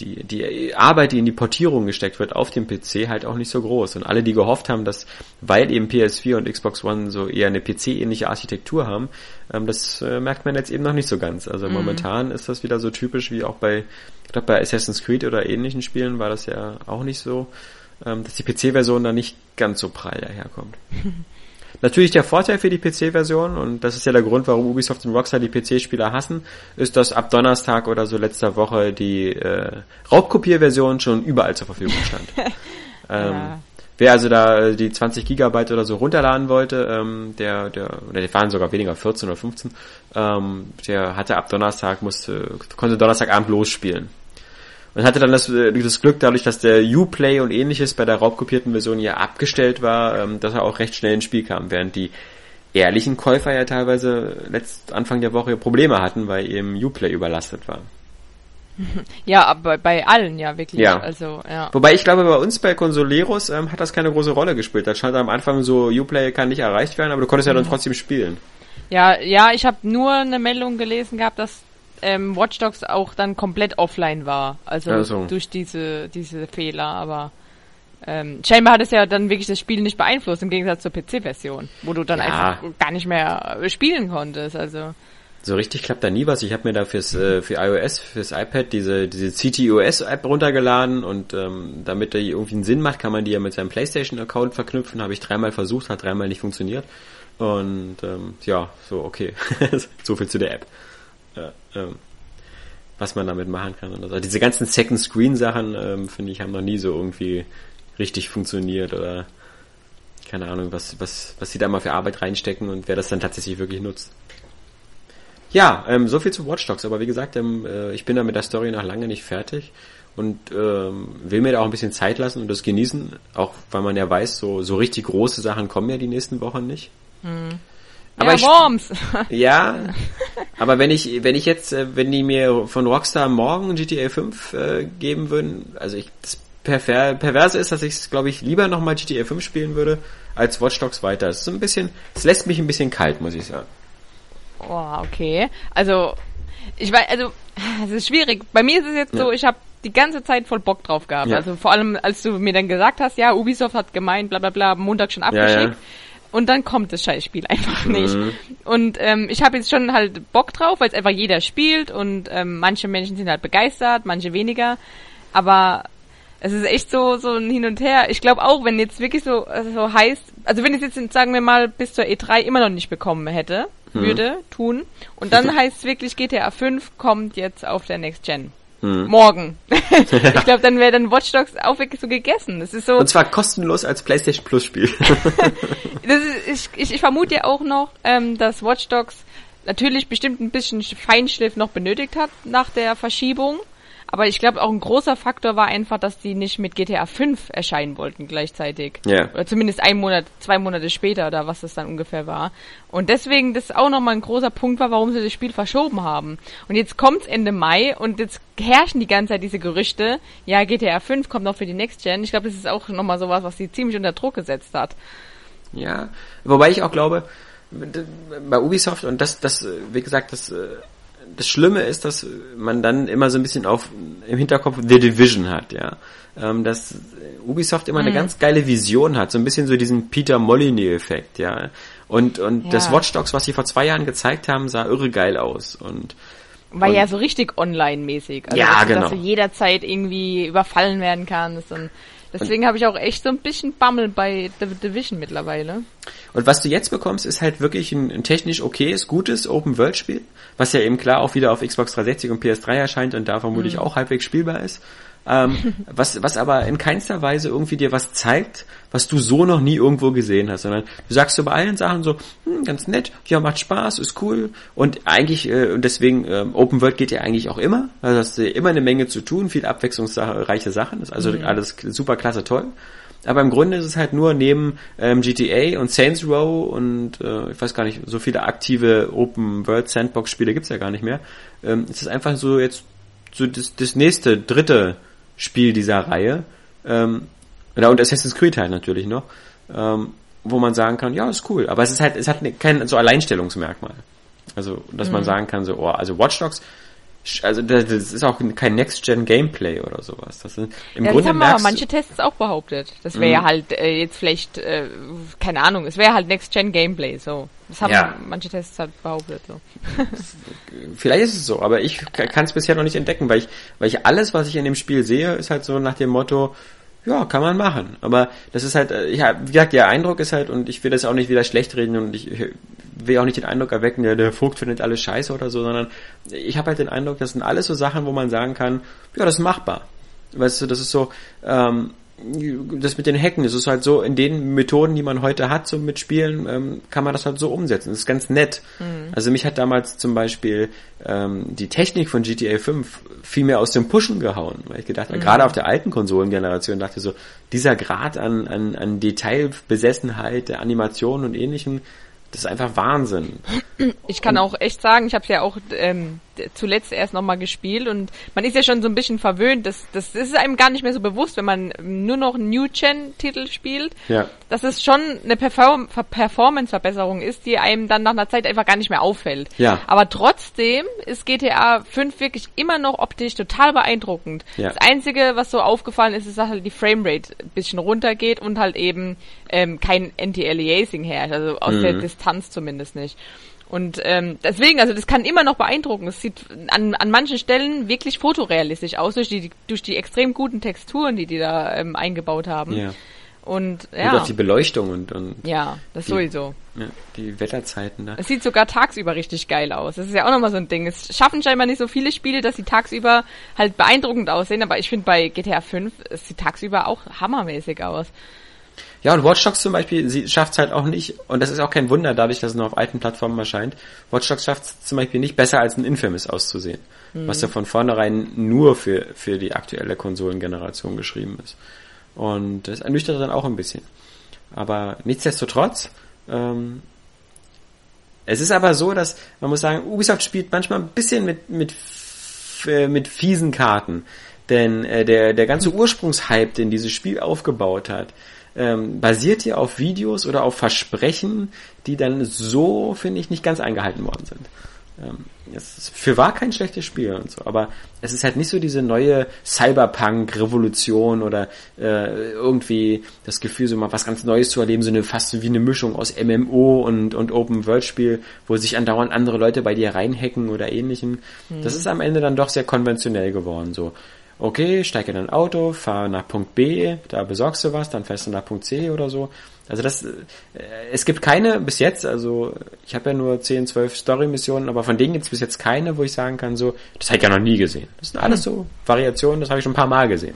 die, die Arbeit, die in die Portierung gesteckt wird auf dem PC halt auch nicht so groß. Und alle, die gehofft haben, dass, weil eben PS4 und Xbox One so eher eine PC-ähnliche Architektur haben, ähm, das äh, merkt man jetzt eben noch nicht so ganz. Also mhm. momentan ist das wieder so typisch wie auch bei, ich glaube bei Assassin's Creed oder ähnlichen Spielen war das ja auch nicht so, ähm, dass die PC-Version da nicht ganz so prall daherkommt. Natürlich der Vorteil für die PC-Version, und das ist ja der Grund, warum Ubisoft und Rockstar die PC-Spieler hassen, ist, dass ab Donnerstag oder so letzter Woche die äh, Raubkopierversion schon überall zur Verfügung stand. ähm, ja. Wer also da die 20 Gigabyte oder so runterladen wollte, ähm, der, der, oder die waren sogar weniger, 14 oder 15, ähm, der hatte ab Donnerstag, musste, konnte Donnerstagabend losspielen. Und hatte dann das, äh, das Glück dadurch, dass der Uplay und ähnliches bei der raubkopierten Version ja abgestellt war, ähm, dass er auch recht schnell ins Spiel kam, während die ehrlichen Käufer ja teilweise letzt Anfang der Woche Probleme hatten, weil eben Uplay überlastet war. Ja, aber bei allen ja wirklich. Ja. Also, ja. Wobei ich glaube, bei uns bei Consoleros ähm, hat das keine große Rolle gespielt. Da stand am Anfang so, Uplay kann nicht erreicht werden, aber du konntest ja dann mhm. trotzdem spielen. Ja, ja, ich habe nur eine Meldung gelesen gehabt, dass ähm, Watch Dogs auch dann komplett offline war. Also, also. durch diese, diese Fehler, aber ähm, scheinbar hat es ja dann wirklich das Spiel nicht beeinflusst, im Gegensatz zur PC-Version, wo du dann ja. einfach gar nicht mehr spielen konntest. Also so richtig klappt da nie was. Ich habe mir da fürs äh, für iOS, fürs iPad diese diese CTOS App runtergeladen und ähm, damit die irgendwie einen Sinn macht, kann man die ja mit seinem PlayStation Account verknüpfen. Habe ich dreimal versucht, hat dreimal nicht funktioniert. Und ähm, ja, so okay, so viel zu der App ähm, was man damit machen kann. Also diese ganzen Second Screen Sachen, ähm, finde ich, haben noch nie so irgendwie richtig funktioniert oder keine Ahnung, was, was, was sie da mal für Arbeit reinstecken und wer das dann tatsächlich wirklich nutzt. Ja, ähm, so viel zu Watch Dogs, aber wie gesagt, ähm, äh, ich bin da mit der Story noch lange nicht fertig und ähm, will mir da auch ein bisschen Zeit lassen und das genießen, auch weil man ja weiß, so, so richtig große Sachen kommen ja die nächsten Wochen nicht. Hm. Aber ja, Worms. ja, aber wenn ich, wenn ich jetzt, äh, wenn die mir von Rockstar morgen GTA 5 äh, geben würden, also ich, das Perver Perverse ist, dass ich glaube ich, lieber nochmal GTA 5 spielen würde, als Watch Dogs weiter. Es ist so ein bisschen, es lässt mich ein bisschen kalt, muss ich sagen. Oh, okay. Also, ich weiß, also, es ist schwierig. Bei mir ist es jetzt ja. so, ich habe die ganze Zeit voll Bock drauf gehabt. Ja. Also vor allem, als du mir dann gesagt hast, ja, Ubisoft hat gemeint, bla bla bla, Montag schon abgeschickt. Ja, und dann kommt das Scheißspiel einfach nicht. Mhm. Und ähm, ich habe jetzt schon halt Bock drauf, weil es einfach jeder spielt und ähm, manche Menschen sind halt begeistert, manche weniger. Aber es ist echt so so ein Hin und Her. Ich glaube auch, wenn jetzt wirklich so so heißt, also wenn es jetzt sagen wir mal bis zur E3 immer noch nicht bekommen hätte, mhm. würde tun und dann heißt es wirklich GTA 5 kommt jetzt auf der Next Gen. Mhm. Morgen. ich glaube, dann wäre dann Watch Dogs wirklich so gegessen. Das ist so. Und zwar kostenlos als PlayStation Plus Spiel. das ist, ich, ich, ich vermute ja auch noch, ähm, dass Watch Dogs natürlich bestimmt ein bisschen Feinschliff noch benötigt hat nach der Verschiebung. Aber ich glaube, auch ein großer Faktor war einfach, dass die nicht mit GTA 5 erscheinen wollten gleichzeitig. Ja. Oder zumindest ein Monat, zwei Monate später oder was das dann ungefähr war. Und deswegen das auch nochmal ein großer Punkt war, warum sie das Spiel verschoben haben. Und jetzt kommt's Ende Mai und jetzt herrschen die ganze Zeit diese Gerüchte, ja, GTA 5 kommt noch für die Next Gen. Ich glaube, das ist auch nochmal sowas, was sie ziemlich unter Druck gesetzt hat. Ja, wobei ich auch glaube, bei Ubisoft und das, das, wie gesagt, das äh, das Schlimme ist, dass man dann immer so ein bisschen auf im Hinterkopf The Division hat, ja. Ähm, dass Ubisoft immer mhm. eine ganz geile Vision hat, so ein bisschen so diesen Peter Molyneux-Effekt, ja. Und, und ja. das Watch Dogs, was sie vor zwei Jahren gezeigt haben, sah irre geil aus. Und war und, ja so richtig online-mäßig. Also, ja, dass, genau. Dass du jederzeit irgendwie überfallen werden kannst und Deswegen habe ich auch echt so ein bisschen Bammel bei The Division mittlerweile. Und was du jetzt bekommst, ist halt wirklich ein, ein technisch okayes, gutes Open-World-Spiel, was ja eben klar auch wieder auf Xbox 360 und PS3 erscheint und da vermutlich mhm. auch halbwegs spielbar ist ähm, was, was aber in keinster Weise irgendwie dir was zeigt, was du so noch nie irgendwo gesehen hast, sondern du sagst so bei allen Sachen so, hm, ganz nett, ja, macht Spaß, ist cool und eigentlich, äh, und deswegen, äh, Open World geht ja eigentlich auch immer, also hast du immer eine Menge zu tun, viel abwechslungsreiche Sachen, ist also mhm. alles super klasse toll. Aber im Grunde ist es halt nur neben ähm, GTA und Saints Row und äh, ich weiß gar nicht, so viele aktive Open World Sandbox Spiele gibt's ja gar nicht mehr. Ähm, es ist einfach so jetzt so das, das nächste, dritte Spiel dieser Reihe. Ähm, und Assassin's Creed halt natürlich noch. Ähm, wo man sagen kann, ja, ist cool. Aber es ist halt, es hat kein so Alleinstellungsmerkmal. Also, dass mhm. man sagen kann, so, oh, also Watch Dogs also das ist auch kein Next-Gen-Gameplay oder sowas. Das ist, im ja, Grunde das haben aber manche Tests auch behauptet. Das wäre ja mhm. halt äh, jetzt vielleicht, äh, keine Ahnung, es wäre halt Next-Gen-Gameplay, so. Das haben ja. manche Tests halt behauptet, so. vielleicht ist es so, aber ich kann es bisher noch nicht entdecken, weil ich, weil ich alles, was ich in dem Spiel sehe, ist halt so nach dem Motto, ja, kann man machen. Aber das ist halt, äh, ja, wie gesagt, der Eindruck ist halt, und ich will das auch nicht wieder schlecht reden und ich will auch nicht den Eindruck erwecken, ja, der Vogt findet alles scheiße oder so, sondern ich habe halt den Eindruck, das sind alles so Sachen, wo man sagen kann, ja, das ist machbar. Weißt du, das ist so, ähm, das mit den Hacken, das ist halt so, in den Methoden, die man heute hat, so mit Spielen, ähm, kann man das halt so umsetzen. Das ist ganz nett. Mhm. Also mich hat damals zum Beispiel ähm, die Technik von GTA 5 viel mehr aus dem Pushen gehauen, weil ich gedacht habe, mhm. gerade auf der alten Konsolengeneration dachte so, dieser Grad an, an, an Detailbesessenheit der Animation und ähnlichem, das ist einfach Wahnsinn. Ich kann auch echt sagen, ich habe ja auch ähm, zuletzt erst nochmal gespielt und man ist ja schon so ein bisschen verwöhnt. Das, das, ist einem gar nicht mehr so bewusst, wenn man nur noch New-Gen-Titel spielt, ja. dass es schon eine Perform Performance-Verbesserung ist, die einem dann nach einer Zeit einfach gar nicht mehr auffällt. Ja. Aber trotzdem ist GTA 5 wirklich immer noch optisch total beeindruckend. Ja. Das Einzige, was so aufgefallen ist, ist, dass halt die Framerate ein bisschen runtergeht und halt eben ähm, kein Anti-Aliasing herrscht, also aus mhm. der Distanz zumindest nicht. Und ähm, deswegen, also das kann immer noch beeindrucken. Es sieht an, an manchen Stellen wirklich fotorealistisch aus durch die durch die extrem guten Texturen, die die da ähm, eingebaut haben. Ja. Und ja. Und auch die Beleuchtung und, und ja, das die, sowieso. Ja, die Wetterzeiten da. Es sieht sogar tagsüber richtig geil aus. Das ist ja auch nochmal so ein Ding. Es schaffen scheinbar nicht so viele Spiele, dass sie tagsüber halt beeindruckend aussehen, aber ich finde bei GTA 5, es sieht tagsüber auch hammermäßig aus. Ja, und Watch Dogs zum Beispiel, sie schafft es halt auch nicht, und das ist auch kein Wunder, dadurch, dass es nur auf alten Plattformen erscheint, Watch Dogs schafft es zum Beispiel nicht besser als ein Infamous auszusehen. Mhm. Was ja von vornherein nur für, für die aktuelle Konsolengeneration geschrieben ist. Und das ernüchtert dann auch ein bisschen. Aber nichtsdestotrotz, ähm, es ist aber so, dass man muss sagen, Ubisoft spielt manchmal ein bisschen mit, mit, äh, mit fiesen Karten. Denn äh, der, der ganze Ursprungshype, den dieses Spiel aufgebaut hat, ähm, basiert ja auf Videos oder auf Versprechen, die dann so, finde ich, nicht ganz eingehalten worden sind. Ähm, es ist für wahr kein schlechtes Spiel und so, aber es ist halt nicht so diese neue Cyberpunk-Revolution oder äh, irgendwie das Gefühl, so mal was ganz Neues zu erleben, so eine fast wie eine Mischung aus MMO und, und Open-World-Spiel, wo sich andauernd andere Leute bei dir reinhacken oder ähnlichem. Mhm. Das ist am Ende dann doch sehr konventionell geworden, so okay, steig in ein Auto, fahr nach Punkt B, da besorgst du was, dann fährst du nach Punkt C oder so. Also das, äh, es gibt keine bis jetzt, also ich habe ja nur 10, 12 Story-Missionen, aber von denen gibt es bis jetzt keine, wo ich sagen kann, so, das habe ich ja noch nie gesehen. Das sind alles so Variationen, das habe ich schon ein paar Mal gesehen.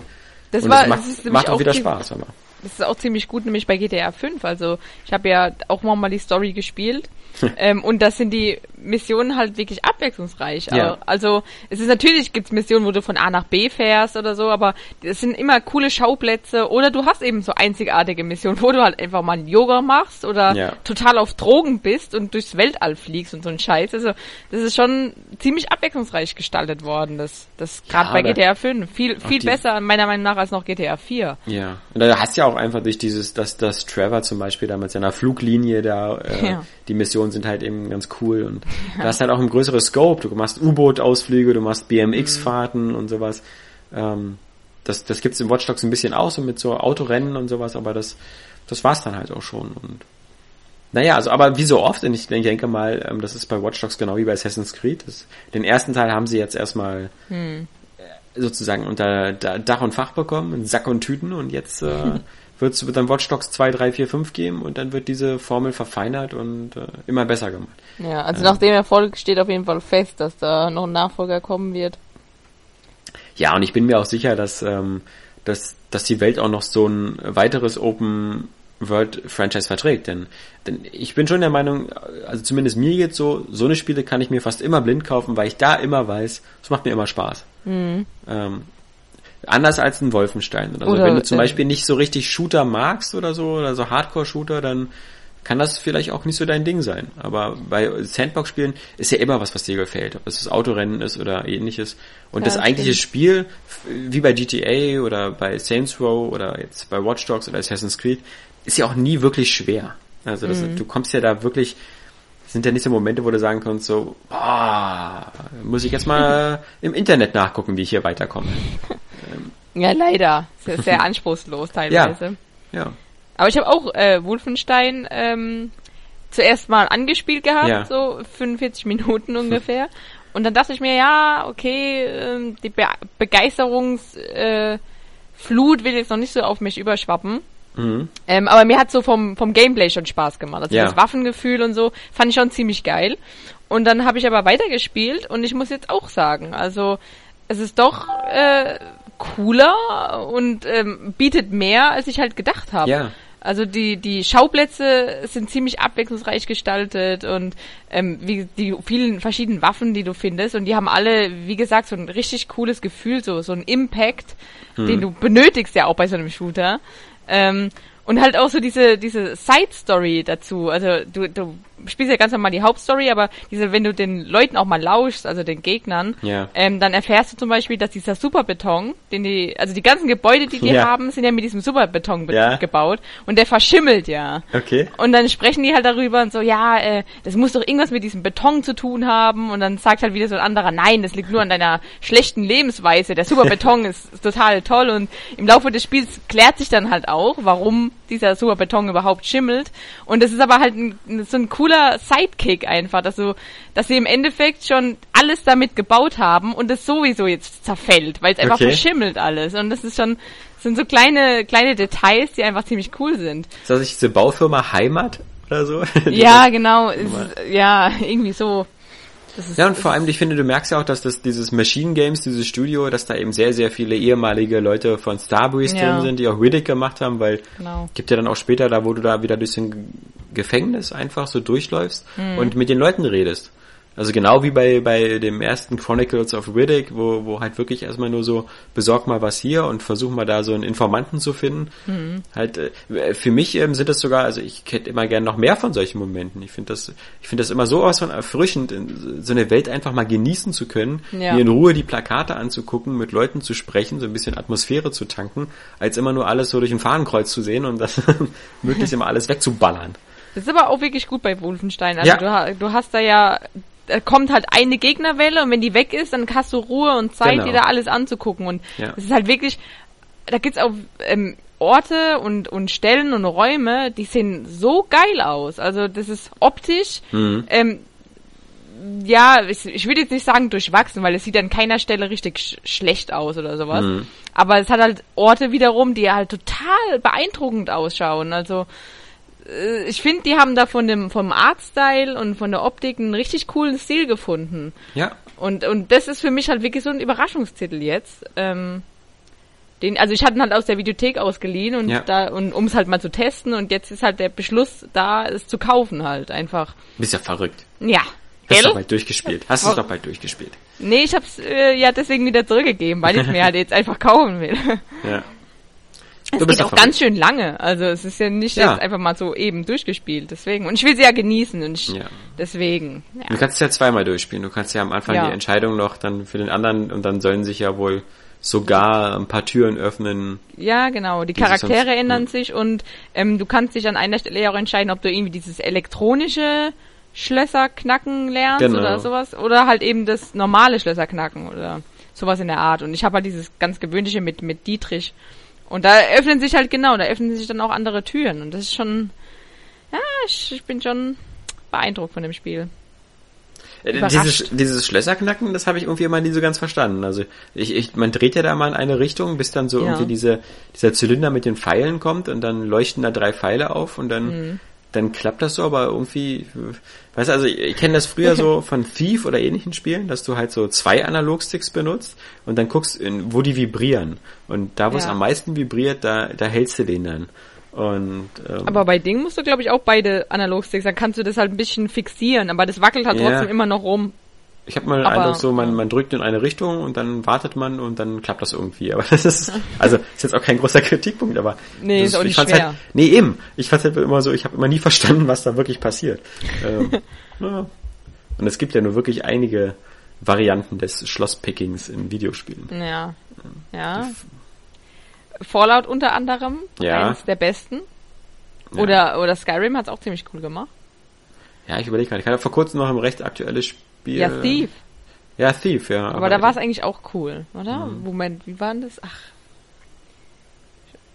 Das, Und war, das macht, das macht auch wieder Spaß. Aber. Das ist auch ziemlich gut, nämlich bei GTA 5. Also ich habe ja auch mal die Story gespielt ähm, und das sind die Missionen halt wirklich abwechslungsreich. Ja. Also es ist natürlich gibt's Missionen, wo du von A nach B fährst oder so, aber es sind immer coole Schauplätze oder du hast eben so einzigartige Missionen, wo du halt einfach mal Yoga machst oder ja. total auf Drogen bist und durchs Weltall fliegst und so ein Scheiß. Also das ist schon ziemlich abwechslungsreich gestaltet worden, das, das gerade ja, bei GTA 5. Viel, viel besser meiner Meinung nach als noch GTA 4. Ja. Und da hast ja auch einfach durch dieses, dass, dass Trevor zum Beispiel da mit seiner Fluglinie da äh, ja. die Missionen sind halt eben ganz cool und ja. da halt auch ein größeres Scope. Du machst U-Boot-Ausflüge, du machst BMX-Fahrten mhm. und sowas. Ähm, das, das gibt's im Watch Dogs ein bisschen aus und mit so Autorennen und sowas, aber das, das war's dann halt auch schon und naja, also aber wie so oft, und ich denke mal, ähm, das ist bei Watch Dogs genau wie bei Assassin's Creed. Das, den ersten Teil haben sie jetzt erstmal hm. sozusagen unter Dach und Fach bekommen, Sack und Tüten und jetzt äh, wird's, wird dann Watch Dogs 2, 3, 4, 5 geben und dann wird diese Formel verfeinert und äh, immer besser gemacht. Ja, also ähm, nach dem Erfolg steht auf jeden Fall fest, dass da noch ein Nachfolger kommen wird. Ja, und ich bin mir auch sicher, dass, ähm, dass, dass die Welt auch noch so ein weiteres Open World Franchise verträgt, denn, denn ich bin schon der Meinung, also zumindest mir jetzt so, so eine Spiele kann ich mir fast immer blind kaufen, weil ich da immer weiß, es macht mir immer Spaß. Mhm. Ähm, Anders als ein Wolfenstein oder, oder so. Wenn du zum äh, Beispiel nicht so richtig Shooter magst oder so, oder so Hardcore-Shooter, dann kann das vielleicht auch nicht so dein Ding sein. Aber bei Sandbox-Spielen ist ja immer was, was dir gefällt. Ob es das Autorennen ist oder ähnliches. Und ja, das eigentliche stimmt. Spiel, wie bei GTA oder bei Saints Row oder jetzt bei Watch Dogs oder Assassin's Creed, ist ja auch nie wirklich schwer. Also das, mhm. du kommst ja da wirklich, sind ja nicht so Momente, wo du sagen kannst, so, boah, muss ich jetzt mal im Internet nachgucken, wie ich hier weiterkomme. Ja, leider. Sehr, sehr anspruchslos teilweise. Ja. ja. Aber ich habe auch äh, Wolfenstein ähm, zuerst mal angespielt gehabt, ja. so 45 Minuten ungefähr. Und dann dachte ich mir, ja, okay, äh, die Be Begeisterungsflut äh, will jetzt noch nicht so auf mich überschwappen. Mhm. Ähm, aber mir hat so vom, vom Gameplay schon Spaß gemacht. Also ja. das Waffengefühl und so fand ich schon ziemlich geil. Und dann habe ich aber weitergespielt und ich muss jetzt auch sagen, also es ist doch äh, cooler und ähm, bietet mehr, als ich halt gedacht habe. Ja. Also die, die Schauplätze sind ziemlich abwechslungsreich gestaltet und ähm, wie die vielen verschiedenen Waffen, die du findest. Und die haben alle, wie gesagt, so ein richtig cooles Gefühl, so, so ein Impact, hm. den du benötigst ja auch bei so einem Shooter. Ähm, und halt auch so diese, diese Side-Story dazu. Also du, du spielst ja ganz normal die Hauptstory, aber diese, wenn du den Leuten auch mal lauschst, also den Gegnern, ja. ähm, dann erfährst du zum Beispiel, dass dieser Superbeton, den die, also die ganzen Gebäude, die die ja. haben, sind ja mit diesem Superbeton ja. gebaut und der verschimmelt ja. Okay. Und dann sprechen die halt darüber und so, ja, äh, das muss doch irgendwas mit diesem Beton zu tun haben und dann sagt halt wieder so ein anderer, nein, das liegt nur an deiner schlechten Lebensweise. Der Superbeton ist, ist total toll und im Laufe des Spiels klärt sich dann halt auch, warum dieser Superbeton überhaupt schimmelt und das ist aber halt ein, so ein cooler cooler Sidekick einfach, dass so, dass sie im Endeffekt schon alles damit gebaut haben und es sowieso jetzt zerfällt, weil es einfach okay. verschimmelt alles. Und das ist schon, das sind so kleine, kleine Details, die einfach ziemlich cool sind. Das nicht diese Baufirma Heimat oder so? ja, genau, ist, ja, irgendwie so ja, und vor allem, ich finde, du merkst ja auch, dass das dieses Machine Games, dieses Studio, dass da eben sehr, sehr viele ehemalige Leute von Starbreeze ja. drin sind, die auch Riddick gemacht haben, weil genau. gibt ja dann auch später da, wo du da wieder durch den Gefängnis einfach so durchläufst mhm. und mit den Leuten redest. Also genau wie bei, bei dem ersten Chronicles of Riddick, wo, wo halt wirklich erstmal nur so, besorg mal was hier und versuch mal da so einen Informanten zu finden. Mhm. Halt, äh, für mich ähm, sind das sogar, also ich hätte immer gerne noch mehr von solchen Momenten. Ich finde das, ich finde das immer so was von erfrischend, so eine Welt einfach mal genießen zu können, ja. mir in Ruhe die Plakate anzugucken, mit Leuten zu sprechen, so ein bisschen Atmosphäre zu tanken, als immer nur alles so durch ein Fahnenkreuz zu sehen und das möglichst immer alles wegzuballern. Das ist aber auch wirklich gut bei Wolfenstein. Also ja. du, du hast da ja da kommt halt eine Gegnerwelle und wenn die weg ist, dann hast du Ruhe und Zeit, genau. dir da alles anzugucken. Und es ja. ist halt wirklich, da gibt's auch ähm, Orte und, und Stellen und Räume, die sehen so geil aus. Also das ist optisch, mhm. ähm, ja, ich, ich würde jetzt nicht sagen durchwachsen, weil es sieht an keiner Stelle richtig sch schlecht aus oder sowas. Mhm. Aber es hat halt Orte wiederum, die halt total beeindruckend ausschauen. Also ich finde, die haben da von dem, vom Artstyle und von der Optik einen richtig coolen Stil gefunden. Ja. Und, und das ist für mich halt wirklich so ein Überraschungstitel jetzt. Ähm, den, also ich hatte ihn halt aus der Videothek ausgeliehen und ja. da, und um es halt mal zu testen und jetzt ist halt der Beschluss da, es zu kaufen halt einfach. Bist ja verrückt. Ja. Hast du doch bald durchgespielt. Hast du doch bald durchgespielt. Nee, ich hab's äh, ja deswegen wieder zurückgegeben, weil ich mir halt jetzt einfach kaufen will. Ja. Es geht auch ganz schön lange. Also es ist ja nicht ja. jetzt einfach mal so eben durchgespielt. Deswegen. Und ich will sie ja genießen. Und ich, ja. deswegen. Ja. Du kannst es ja zweimal durchspielen. Du kannst ja am Anfang die Entscheidung noch dann für den anderen und dann sollen sich ja wohl sogar ein paar Türen öffnen. Ja, genau. Die Charaktere sonst, ändern sich und ähm, du kannst dich an einer Stelle ja auch entscheiden, ob du irgendwie dieses elektronische Schlösser knacken lernst genau. oder sowas. Oder halt eben das normale Schlösser knacken oder sowas in der Art. Und ich habe halt dieses ganz gewöhnliche mit, mit Dietrich. Und da öffnen sich halt genau, da öffnen sich dann auch andere Türen. Und das ist schon, ja, ich, ich bin schon beeindruckt von dem Spiel. Äh, dieses, dieses Schlösserknacken, das habe ich irgendwie immer nie so ganz verstanden. Also ich, ich, man dreht ja da mal in eine Richtung, bis dann so ja. irgendwie diese, dieser Zylinder mit den Pfeilen kommt und dann leuchten da drei Pfeile auf und dann mhm dann klappt das so, aber irgendwie, weißt du, also ich, kenne das früher so von Thief oder ähnlichen Spielen, dass du halt so zwei Analogsticks benutzt und dann guckst, wo die vibrieren. Und da, wo es ja. am meisten vibriert, da, da hältst du den dann. Und, ähm, aber bei Ding musst du, glaube ich, auch beide Analogsticks, dann kannst du das halt ein bisschen fixieren, aber das wackelt halt ja. trotzdem immer noch rum. Ich habe mal den Eindruck, so man, man drückt in eine Richtung und dann wartet man und dann klappt das irgendwie. Aber das ist, also ist jetzt auch kein großer Kritikpunkt, aber nee, ist auch nicht schwer. Halt, nee, eben. Ich fand halt immer so, ich habe immer nie verstanden, was da wirklich passiert. ähm, ja. Und es gibt ja nur wirklich einige Varianten des Schlosspickings in Videospielen. Ja. Ja. Fallout unter anderem, ja. eines der besten. Oder, ja. oder Skyrim hat es auch ziemlich cool gemacht. Ja, ich überlege gerade. Ich hatte vor kurzem noch ein recht aktuelles Spiel Spiel. Ja, Thief. Ja, Thief, ja. Aber, aber da war es eigentlich auch cool, oder? Mhm. Moment, wie war denn das? Ach.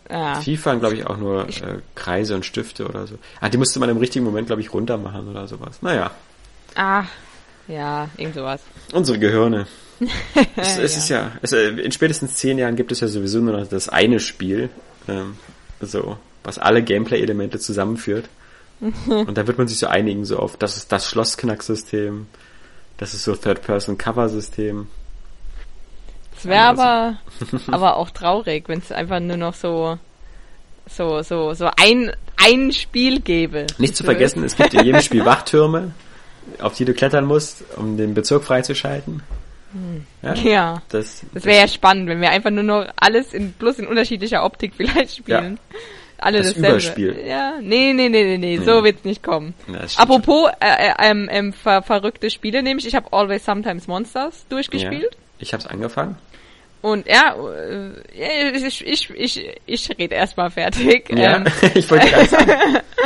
Ja. Thief waren, glaube ich, auch nur äh, Kreise und Stifte oder so. Ah, die musste man im richtigen Moment, glaube ich, runter machen oder sowas. Naja. Ah, ja, irgend sowas. Unsere Gehirne. es, es ja. ist ja, es, äh, in spätestens zehn Jahren gibt es ja sowieso nur noch das eine Spiel, ähm, so, was alle Gameplay-Elemente zusammenführt. Und da wird man sich so einigen, so auf, das ist das Schlossknacksystem, das ist so Third-Person-Cover-System. Es wäre aber, aber auch traurig, wenn es einfach nur noch so, so, so, so ein, ein Spiel gäbe. Nicht zu vergessen, es gibt in jedem Spiel Wachtürme, auf die du klettern musst, um den Bezirk freizuschalten. Ja, ja, das, das wäre ja spannend, wenn wir einfach nur noch alles in bloß in unterschiedlicher Optik vielleicht spielen. Ja alle das dasselbe. Überspiel. Ja, nee, nee, nee, nee, nee, so wird's nicht kommen. Ja, Apropos äh, äh, ähm, ähm, ver verrückte Spiele, nämlich ich habe Always Sometimes Monsters durchgespielt. Ja, ich habe es angefangen. Und ja, äh, ich, ich, ich, ich rede erstmal fertig. Ja, ähm, ich wollte gerade sagen.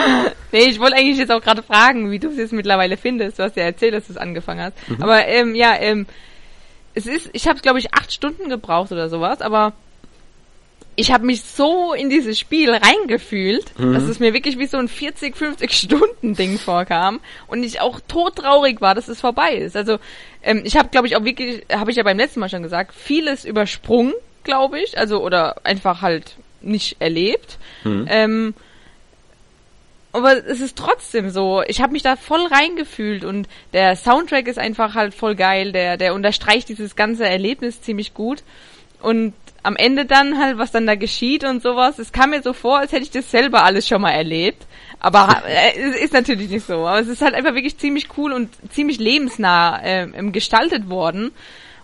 nee, ich wollte eigentlich jetzt auch gerade fragen, wie du es jetzt mittlerweile findest. Du hast ja erzählt, dass du es angefangen hast. Mhm. Aber ähm, ja, ähm, es ist, ich habe glaube ich acht Stunden gebraucht oder sowas, aber ich habe mich so in dieses Spiel reingefühlt, mhm. dass es mir wirklich wie so ein 40, 50 Stunden Ding vorkam und ich auch todtraurig war, dass es vorbei ist. Also ähm, ich habe, glaube ich, auch wirklich, habe ich ja beim letzten Mal schon gesagt, vieles übersprungen, glaube ich, also oder einfach halt nicht erlebt. Mhm. Ähm, aber es ist trotzdem so, ich habe mich da voll reingefühlt und der Soundtrack ist einfach halt voll geil, der der unterstreicht dieses ganze Erlebnis ziemlich gut und am Ende dann halt, was dann da geschieht und sowas, es kam mir so vor, als hätte ich das selber alles schon mal erlebt. Aber äh, ist natürlich nicht so. Aber es ist halt einfach wirklich ziemlich cool und ziemlich lebensnah äh, gestaltet worden.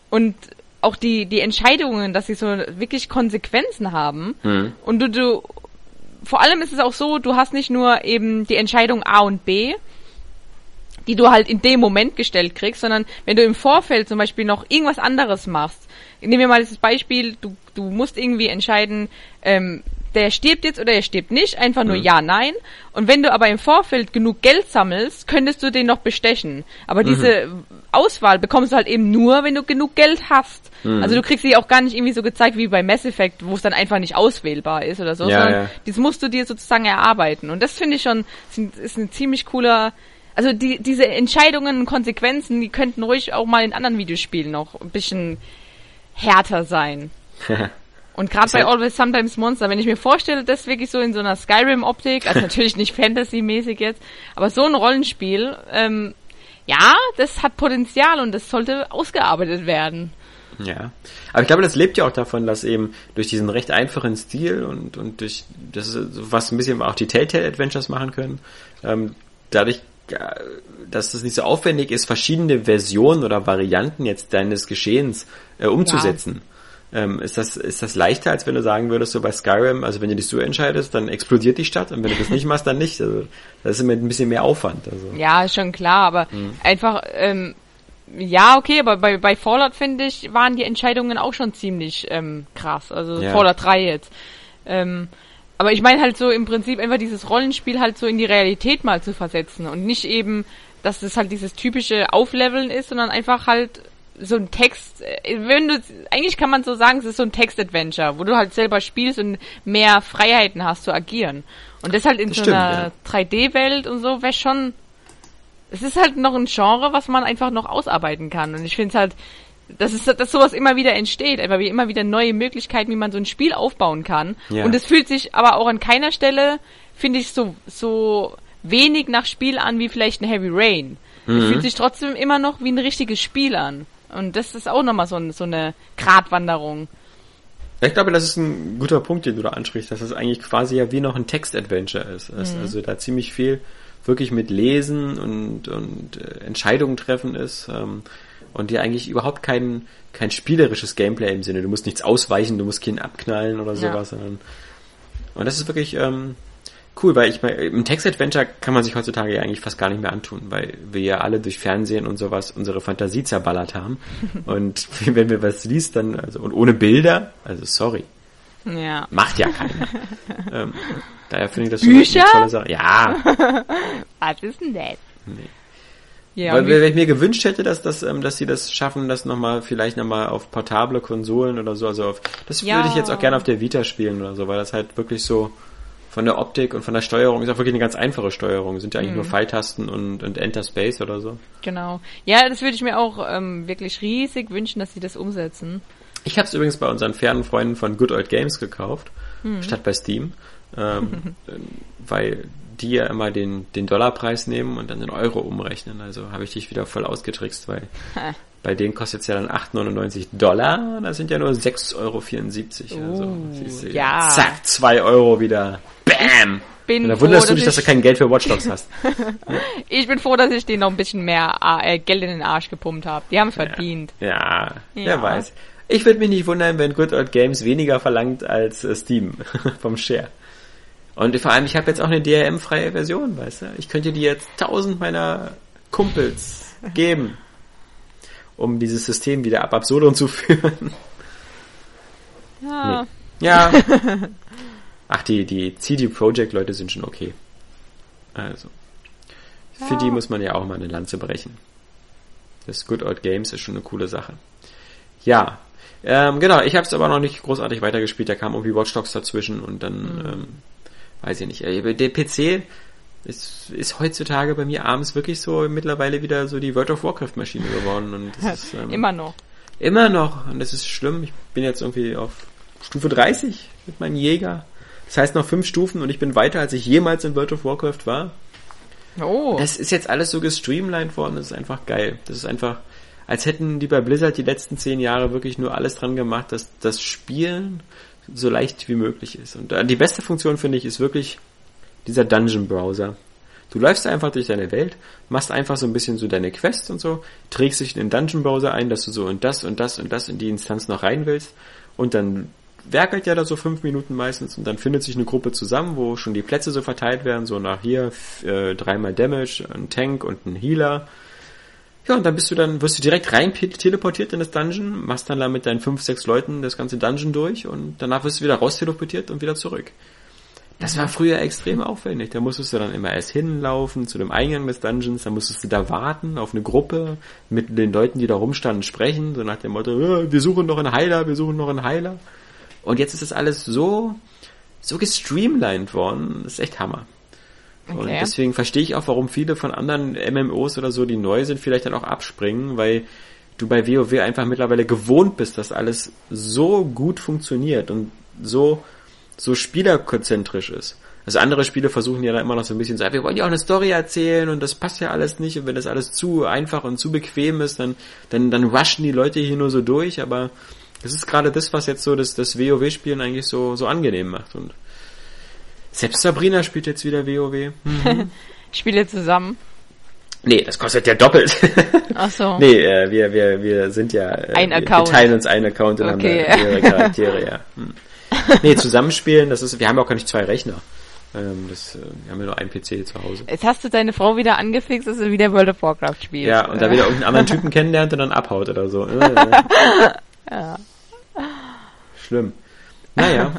Und auch die, die Entscheidungen, dass sie so wirklich Konsequenzen haben. Mhm. Und du, du, vor allem ist es auch so, du hast nicht nur eben die Entscheidung A und B, die du halt in dem Moment gestellt kriegst, sondern wenn du im Vorfeld zum Beispiel noch irgendwas anderes machst, nehmen wir mal das Beispiel, du, du musst irgendwie entscheiden, ähm, der stirbt jetzt oder er stirbt nicht, einfach nur mhm. ja, nein. Und wenn du aber im Vorfeld genug Geld sammelst, könntest du den noch bestechen. Aber mhm. diese Auswahl bekommst du halt eben nur, wenn du genug Geld hast. Mhm. Also du kriegst sie auch gar nicht irgendwie so gezeigt wie bei Mass Effect, wo es dann einfach nicht auswählbar ist oder so, ja, sondern ja. das musst du dir sozusagen erarbeiten. Und das finde ich schon, ist ein ziemlich cooler, also die, diese Entscheidungen und Konsequenzen, die könnten ruhig auch mal in anderen Videospielen noch ein bisschen härter sein. Und gerade bei Always Sometimes Monster, wenn ich mir vorstelle, das wirklich so in so einer Skyrim-Optik, also natürlich nicht Fantasy-mäßig jetzt, aber so ein Rollenspiel, ähm, ja, das hat Potenzial und das sollte ausgearbeitet werden. Ja, aber ich glaube, das lebt ja auch davon, dass eben durch diesen recht einfachen Stil und, und durch das, was ein bisschen auch die Telltale Adventures machen können, ähm, dadurch dass es nicht so aufwendig ist, verschiedene Versionen oder Varianten jetzt deines Geschehens äh, umzusetzen. Ja. Ähm, ist das ist das leichter, als wenn du sagen würdest, so bei Skyrim, also wenn du dich so entscheidest, dann explodiert die Stadt und wenn du das nicht machst, dann nicht. Also das ist immer ein bisschen mehr Aufwand. Also. Ja, ist schon klar, aber mhm. einfach ähm, ja, okay, aber bei, bei Fallout, finde ich, waren die Entscheidungen auch schon ziemlich ähm, krass. Also ja. Fallout 3 jetzt. Ähm, aber ich meine halt so im Prinzip einfach dieses Rollenspiel halt so in die Realität mal zu versetzen und nicht eben, dass das halt dieses typische Aufleveln ist, sondern einfach halt so ein Text, äh, wenn du, eigentlich kann man so sagen, es ist so ein Text-Adventure, wo du halt selber spielst und mehr Freiheiten hast zu agieren. Und das halt in das so stimmt, einer ja. 3D-Welt und so wäre schon, es ist halt noch ein Genre, was man einfach noch ausarbeiten kann. Und ich finde es halt, dass, es, dass sowas immer wieder entsteht, einfach wie immer wieder neue Möglichkeiten, wie man so ein Spiel aufbauen kann. Ja. Und es fühlt sich aber auch an keiner Stelle, finde ich, so, so wenig nach Spiel an wie vielleicht ein Heavy Rain. Mhm. Es fühlt sich trotzdem immer noch wie ein richtiges Spiel an. Und das ist auch nochmal so, so eine Gratwanderung. ich glaube, das ist ein guter Punkt, den du da ansprichst, dass es eigentlich quasi ja wie noch ein Text-Adventure ist. Mhm. Also da ziemlich viel wirklich mit Lesen und, und äh, Entscheidungen treffen ist. Ähm, und dir eigentlich überhaupt kein, kein spielerisches Gameplay im Sinne. Du musst nichts ausweichen, du musst keinen abknallen oder sowas. Ja. Und das ist wirklich ähm, cool, weil ich meine, im Text-Adventure kann man sich heutzutage ja eigentlich fast gar nicht mehr antun, weil wir ja alle durch Fernsehen und sowas unsere Fantasie zerballert haben. und wenn wir was liest, dann, also und ohne Bilder, also sorry. Ja. Macht ja keiner. ähm, daher finde ich das schon Bücher? eine tolle Sache. Ja. was ist denn das? Nee. Ja, Weil wenn ich mir gewünscht hätte, dass, das, ähm, dass sie das schaffen, das nochmal, vielleicht nochmal auf portable Konsolen oder so, also auf, das ja. würde ich jetzt auch gerne auf der Vita spielen oder so, weil das halt wirklich so von der Optik und von der Steuerung ist auch wirklich eine ganz einfache Steuerung. Sind ja eigentlich mhm. nur Pfeiltasten und, und Enter Space oder so. Genau. Ja, das würde ich mir auch ähm, wirklich riesig wünschen, dass sie das umsetzen. Ich habe es übrigens bei unseren fernen Freunden von Good Old Games gekauft, mhm. statt bei Steam. Ähm, weil die ja immer den, den Dollarpreis nehmen und dann in Euro umrechnen. Also habe ich dich wieder voll ausgetrickst, weil bei denen kostet es ja dann 8,99 Dollar, das sind ja nur 6,74 Euro. Uh, also, siehst du, ja. Zack, 2 Euro wieder. Bam! Bin und da wunderst froh, du dich, dass, dass du kein Geld für Watch Dogs hast. ich bin froh, dass ich denen noch ein bisschen mehr äh, Geld in den Arsch gepumpt habe. Die haben es verdient. Ja, ja, wer weiß. Ich würde mich nicht wundern, wenn Good Old Games weniger verlangt als äh, Steam vom Share. Und vor allem, ich habe jetzt auch eine DRM-freie Version, weißt du? Ich könnte die jetzt tausend meiner Kumpels geben, um dieses System wieder ab Absurdum zu führen. Ja. Nee. Ja. Ach, die, die CD Projekt Leute sind schon okay. Also. Ja. Für die muss man ja auch mal eine Lanze brechen. Das Good Old Games ist schon eine coole Sache. Ja. Ähm, genau, ich habe es aber noch nicht großartig weitergespielt. Da kam irgendwie Watch Dogs dazwischen und dann, mhm. ähm, weiß ich nicht. Der PC ist, ist heutzutage bei mir abends wirklich so mittlerweile wieder so die World of Warcraft Maschine geworden. Und das ist, ähm, immer noch. Immer noch. Und das ist schlimm. Ich bin jetzt irgendwie auf Stufe 30 mit meinem Jäger. Das heißt noch fünf Stufen und ich bin weiter, als ich jemals in World of Warcraft war. Oh. Das ist jetzt alles so gestreamlined worden. Das ist einfach geil. Das ist einfach, als hätten die bei Blizzard die letzten zehn Jahre wirklich nur alles dran gemacht, dass das Spielen so leicht wie möglich ist. Und die beste Funktion finde ich ist wirklich dieser Dungeon Browser. Du läufst einfach durch deine Welt, machst einfach so ein bisschen so deine Quests und so, trägst dich in den Dungeon Browser ein, dass du so und das und das und das in die Instanz noch rein willst und dann werkelt ja da so fünf Minuten meistens und dann findet sich eine Gruppe zusammen, wo schon die Plätze so verteilt werden, so nach hier äh, dreimal Damage, ein Tank und ein Healer. Ja, und dann bist du dann, wirst du direkt rein teleportiert in das Dungeon, machst dann da mit deinen fünf, sechs Leuten das ganze Dungeon durch und danach wirst du wieder raus teleportiert und wieder zurück. Das war früher extrem aufwendig. Da musstest du dann immer erst hinlaufen zu dem Eingang des Dungeons, dann musstest du da warten auf eine Gruppe mit den Leuten, die da rumstanden, sprechen, so nach dem Motto, wir suchen noch einen Heiler, wir suchen noch einen Heiler. Und jetzt ist das alles so, so gestreamlined worden. Das ist echt Hammer. Okay. Und deswegen verstehe ich auch, warum viele von anderen MMOs oder so, die neu sind, vielleicht dann auch abspringen, weil du bei WoW einfach mittlerweile gewohnt bist, dass alles so gut funktioniert und so so spielerkonzentrisch ist. Also andere Spiele versuchen ja da immer noch so ein bisschen so, wir wollen ja auch eine Story erzählen und das passt ja alles nicht und wenn das alles zu einfach und zu bequem ist, dann, dann, dann rushen die Leute hier nur so durch, aber das ist gerade das, was jetzt so das, das WoW-Spielen eigentlich so, so angenehm macht und selbst Sabrina spielt jetzt wieder WoW. Mhm. Spiele zusammen. Nee, das kostet ja doppelt. Ach so. nee, äh, wir, wir, wir sind ja, äh, Ein Account. wir teilen uns einen Account und okay. haben mehrere Charaktere, ja. Hm nee, zusammenspielen, das ist, wir haben auch gar nicht zwei Rechner. Ähm, das, äh, wir haben ja nur einen PC zu Hause. Jetzt hast du deine Frau wieder angefixt, dass sie wieder World of Warcraft spielt. Ja, und da wieder irgendeinen anderen Typen kennenlernt und dann abhaut oder so. ja. Schlimm. Naja.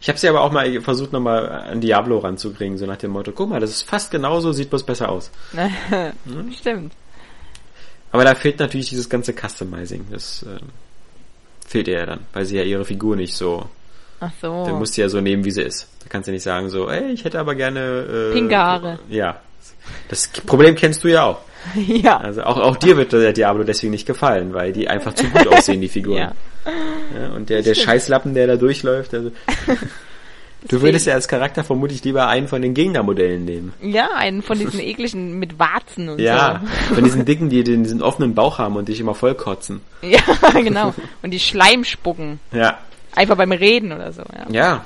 Ich habe sie aber auch mal versucht, nochmal an Diablo ranzukriegen, so nach dem Motto, guck mal, das ist fast genauso, sieht bloß besser aus. hm? Stimmt. Aber da fehlt natürlich dieses ganze Customizing. Das äh, fehlt ihr ja dann, weil sie ja ihre Figur nicht so. Ach so. Dann musst du ja so nehmen, wie sie ist. Da kannst du nicht sagen so, ey, ich hätte aber gerne. Äh, Pinke Haare. Ja. Das Problem kennst du ja auch. ja. Also auch, auch dir wird der Diablo deswegen nicht gefallen, weil die einfach zu gut aussehen, die Figuren. ja. ja und der, der Scheißlappen, der da durchläuft, also. Du würdest ja als Charakter vermutlich lieber einen von den Gegnermodellen nehmen. Ja, einen von diesen ekligen mit Warzen und ja, so. Ja, von diesen dicken, die diesen offenen Bauch haben und dich immer vollkotzen. Ja, genau. Und die Schleim spucken. Ja. Einfach beim Reden oder so. Ja. ja.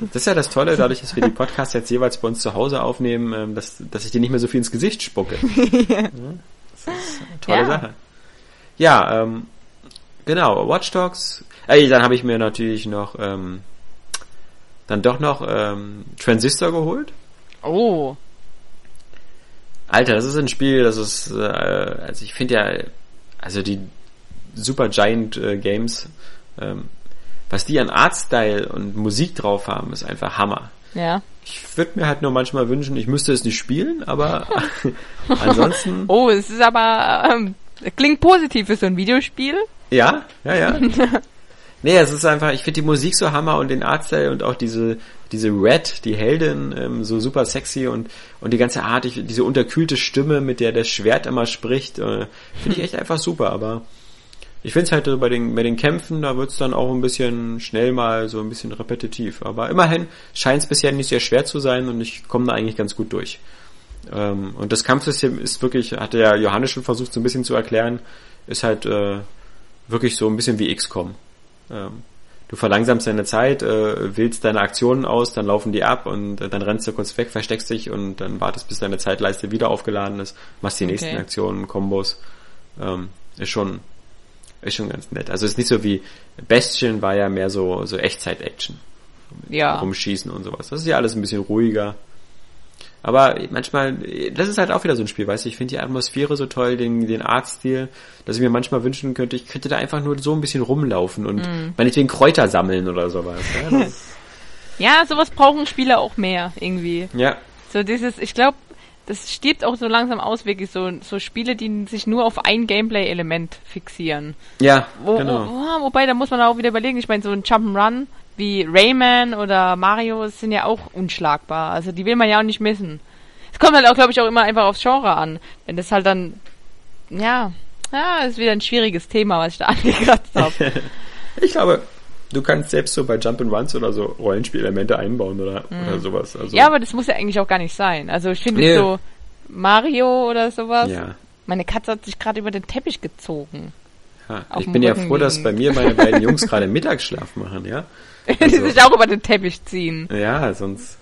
Das ist ja das Tolle, dadurch, dass wir die Podcasts jetzt jeweils bei uns zu Hause aufnehmen, ähm, dass, dass ich dir nicht mehr so viel ins Gesicht spucke. ja. Das ist eine tolle ja. Sache. Ja, ähm, genau, Watch Dogs. Äh, dann habe ich mir natürlich noch ähm, dann doch noch ähm, Transistor geholt. Oh. Alter, das ist ein Spiel, das ist, äh, also ich finde ja, also die Super Giant äh, Games, ähm, was die an Artstyle und Musik drauf haben, ist einfach Hammer. Ja. Ich würde mir halt nur manchmal wünschen, ich müsste es nicht spielen, aber ansonsten. Oh, es ist aber ähm, klingt positiv für so ein Videospiel. Ja, ja, ja. Nee, es ist einfach, ich finde die Musik so Hammer und den Artstyle und auch diese, diese Red, die Heldin, ähm, so super sexy und, und die ganze Art, ich, diese unterkühlte Stimme, mit der das Schwert immer spricht, äh, finde ich echt einfach super, aber ich finde es halt bei den, bei den Kämpfen, da wird es dann auch ein bisschen schnell mal so ein bisschen repetitiv. Aber immerhin scheint es bisher nicht sehr schwer zu sein und ich komme da eigentlich ganz gut durch. Ähm, und das Kampfsystem ist wirklich, hatte ja Johannes schon versucht so ein bisschen zu erklären, ist halt äh, wirklich so ein bisschen wie XCOM. Ähm, du verlangsamst deine Zeit, äh, wählst deine Aktionen aus, dann laufen die ab und äh, dann rennst du kurz weg, versteckst dich und dann wartest, bis deine Zeitleiste wieder aufgeladen ist, machst die okay. nächsten Aktionen, Kombos. Ähm, ist schon ist schon ganz nett. Also ist nicht so wie Bastion war ja mehr so so Echtzeit-Action. Ja. Rumschießen und sowas. Das ist ja alles ein bisschen ruhiger. Aber manchmal, das ist halt auch wieder so ein Spiel, weißt du, ich finde die Atmosphäre so toll, den, den Artstil, dass ich mir manchmal wünschen könnte, ich könnte da einfach nur so ein bisschen rumlaufen und mm. meinetwegen Kräuter sammeln oder sowas. Ja, ja sowas brauchen Spieler auch mehr, irgendwie. Ja. So dieses, ich glaube, das stirbt auch so langsam aus, wirklich so, so Spiele, die sich nur auf ein Gameplay-Element fixieren. Ja, Wo, genau. wo, wobei, da muss man auch wieder überlegen, ich meine, so ein Jump'n'Run wie Rayman oder Mario sind ja auch unschlagbar. Also die will man ja auch nicht missen. Es kommt halt auch, glaube ich, auch immer einfach aufs Genre an. Wenn das halt dann, ja, ja, ist wieder ein schwieriges Thema, was ich da angekratzt habe. ich glaube, du kannst selbst so bei Jump'n'Runs oder so Rollenspielelemente einbauen oder, Mhm. oder sowas. Also, ja, aber das muss ja eigentlich auch gar nicht sein. Also ich finde Nee. so Mario oder sowas. ja. Meine Katze hat sich gerade über den Teppich gezogen. Ja, ich bin ja Rücken froh, dass bei mir meine beiden Jungs gerade Mittagsschlaf machen, ja. Die Also- sich auch über den Teppich ziehen. Ja, sonst,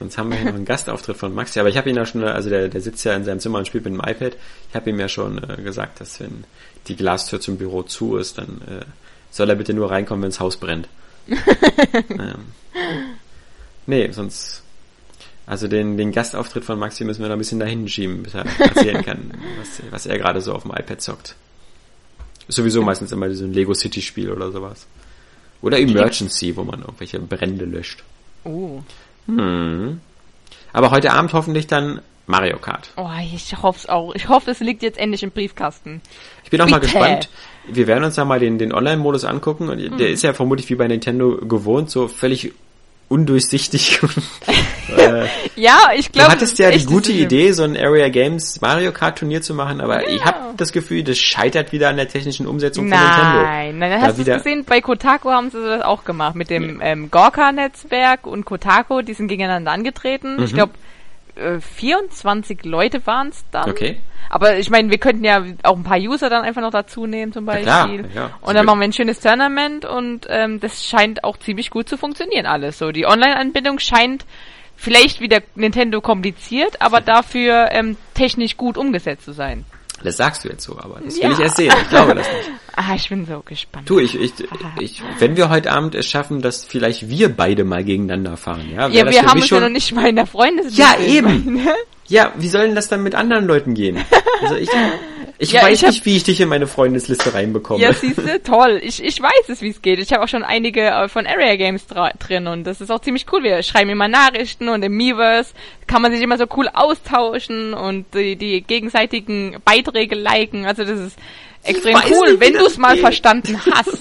sonst haben wir hier noch einen Gastauftritt von Maxi. Aber ich habe ihn ja schon, also der, der sitzt ja in seinem Zimmer und spielt mit dem iPad. Ich habe ihm ja schon äh, gesagt, dass wenn die Glastür zum Büro zu ist, dann äh, soll er bitte nur reinkommen, wenn das Haus brennt. ähm, nee, sonst, also den, den Gastauftritt von Maxi müssen wir noch ein bisschen dahin schieben, bis er erzählen kann, was, was er gerade so auf dem iPad zockt. Ist sowieso meistens immer so ein Lego City Spiel oder sowas. Oder Emergency, wo man irgendwelche Brände löscht. Oh. Hm. Aber heute Abend hoffentlich dann Mario Kart. Oh, ich hoffe es auch. Ich hoffe, es liegt jetzt endlich im Briefkasten. Ich bin auch mal Bitte. gespannt. Wir werden uns da mal den, den Online-Modus angucken. Und Mhm. Der ist ja vermutlich wie bei Nintendo gewohnt, so völlig undurchsichtig. äh, Ja, ich glaube. du hattest ja die gute Idee, so ein Area Games Mario Kart Turnier zu machen, aber ich Ja. habe das Gefühl, das scheitert wieder an der technischen Umsetzung von Nintendo. Nein, nein, hast du gesehen, bei Kotaku haben sie das auch gemacht, mit dem ähm, Gorka-Netzwerk und Kotaku, die sind gegeneinander angetreten. Ich glaube, äh, 24 Leute waren es dann. Okay. Aber ich meine, wir könnten ja auch ein paar User dann einfach noch dazu nehmen zum Beispiel. klar, ja. Und dann machen wir ein schönes Tournament und ähm, das scheint auch ziemlich gut zu funktionieren alles. So, die Online-Anbindung scheint vielleicht wieder Nintendo kompliziert, aber dafür ähm, technisch gut umgesetzt zu sein. Das sagst du jetzt so, aber das will Ja. ich erst sehen. Ich glaube das nicht. Ah, ich bin so gespannt. Du, ich, ich, ich, wenn wir heute Abend es schaffen, dass vielleicht wir beide mal gegeneinander fahren, ja? Ja, wir haben mich uns ja noch nicht mal in der Freundesliste. Ja, eben. Ja, wie soll denn das dann mit anderen Leuten gehen? Also ich, ich Ja, weiß ich nicht, wie ich dich in meine Freundesliste reinbekomme. Ja, siehst du, toll. Ich, ich weiß es, wie es geht. Ich habe auch schon einige äh, von Area Games drin und das ist auch ziemlich cool. Wir schreiben immer Nachrichten und im Miiverse kann man sich immer so cool austauschen und die, die gegenseitigen Beiträge liken. Also das ist extrem cool, nicht, wenn du es mal verstanden hast.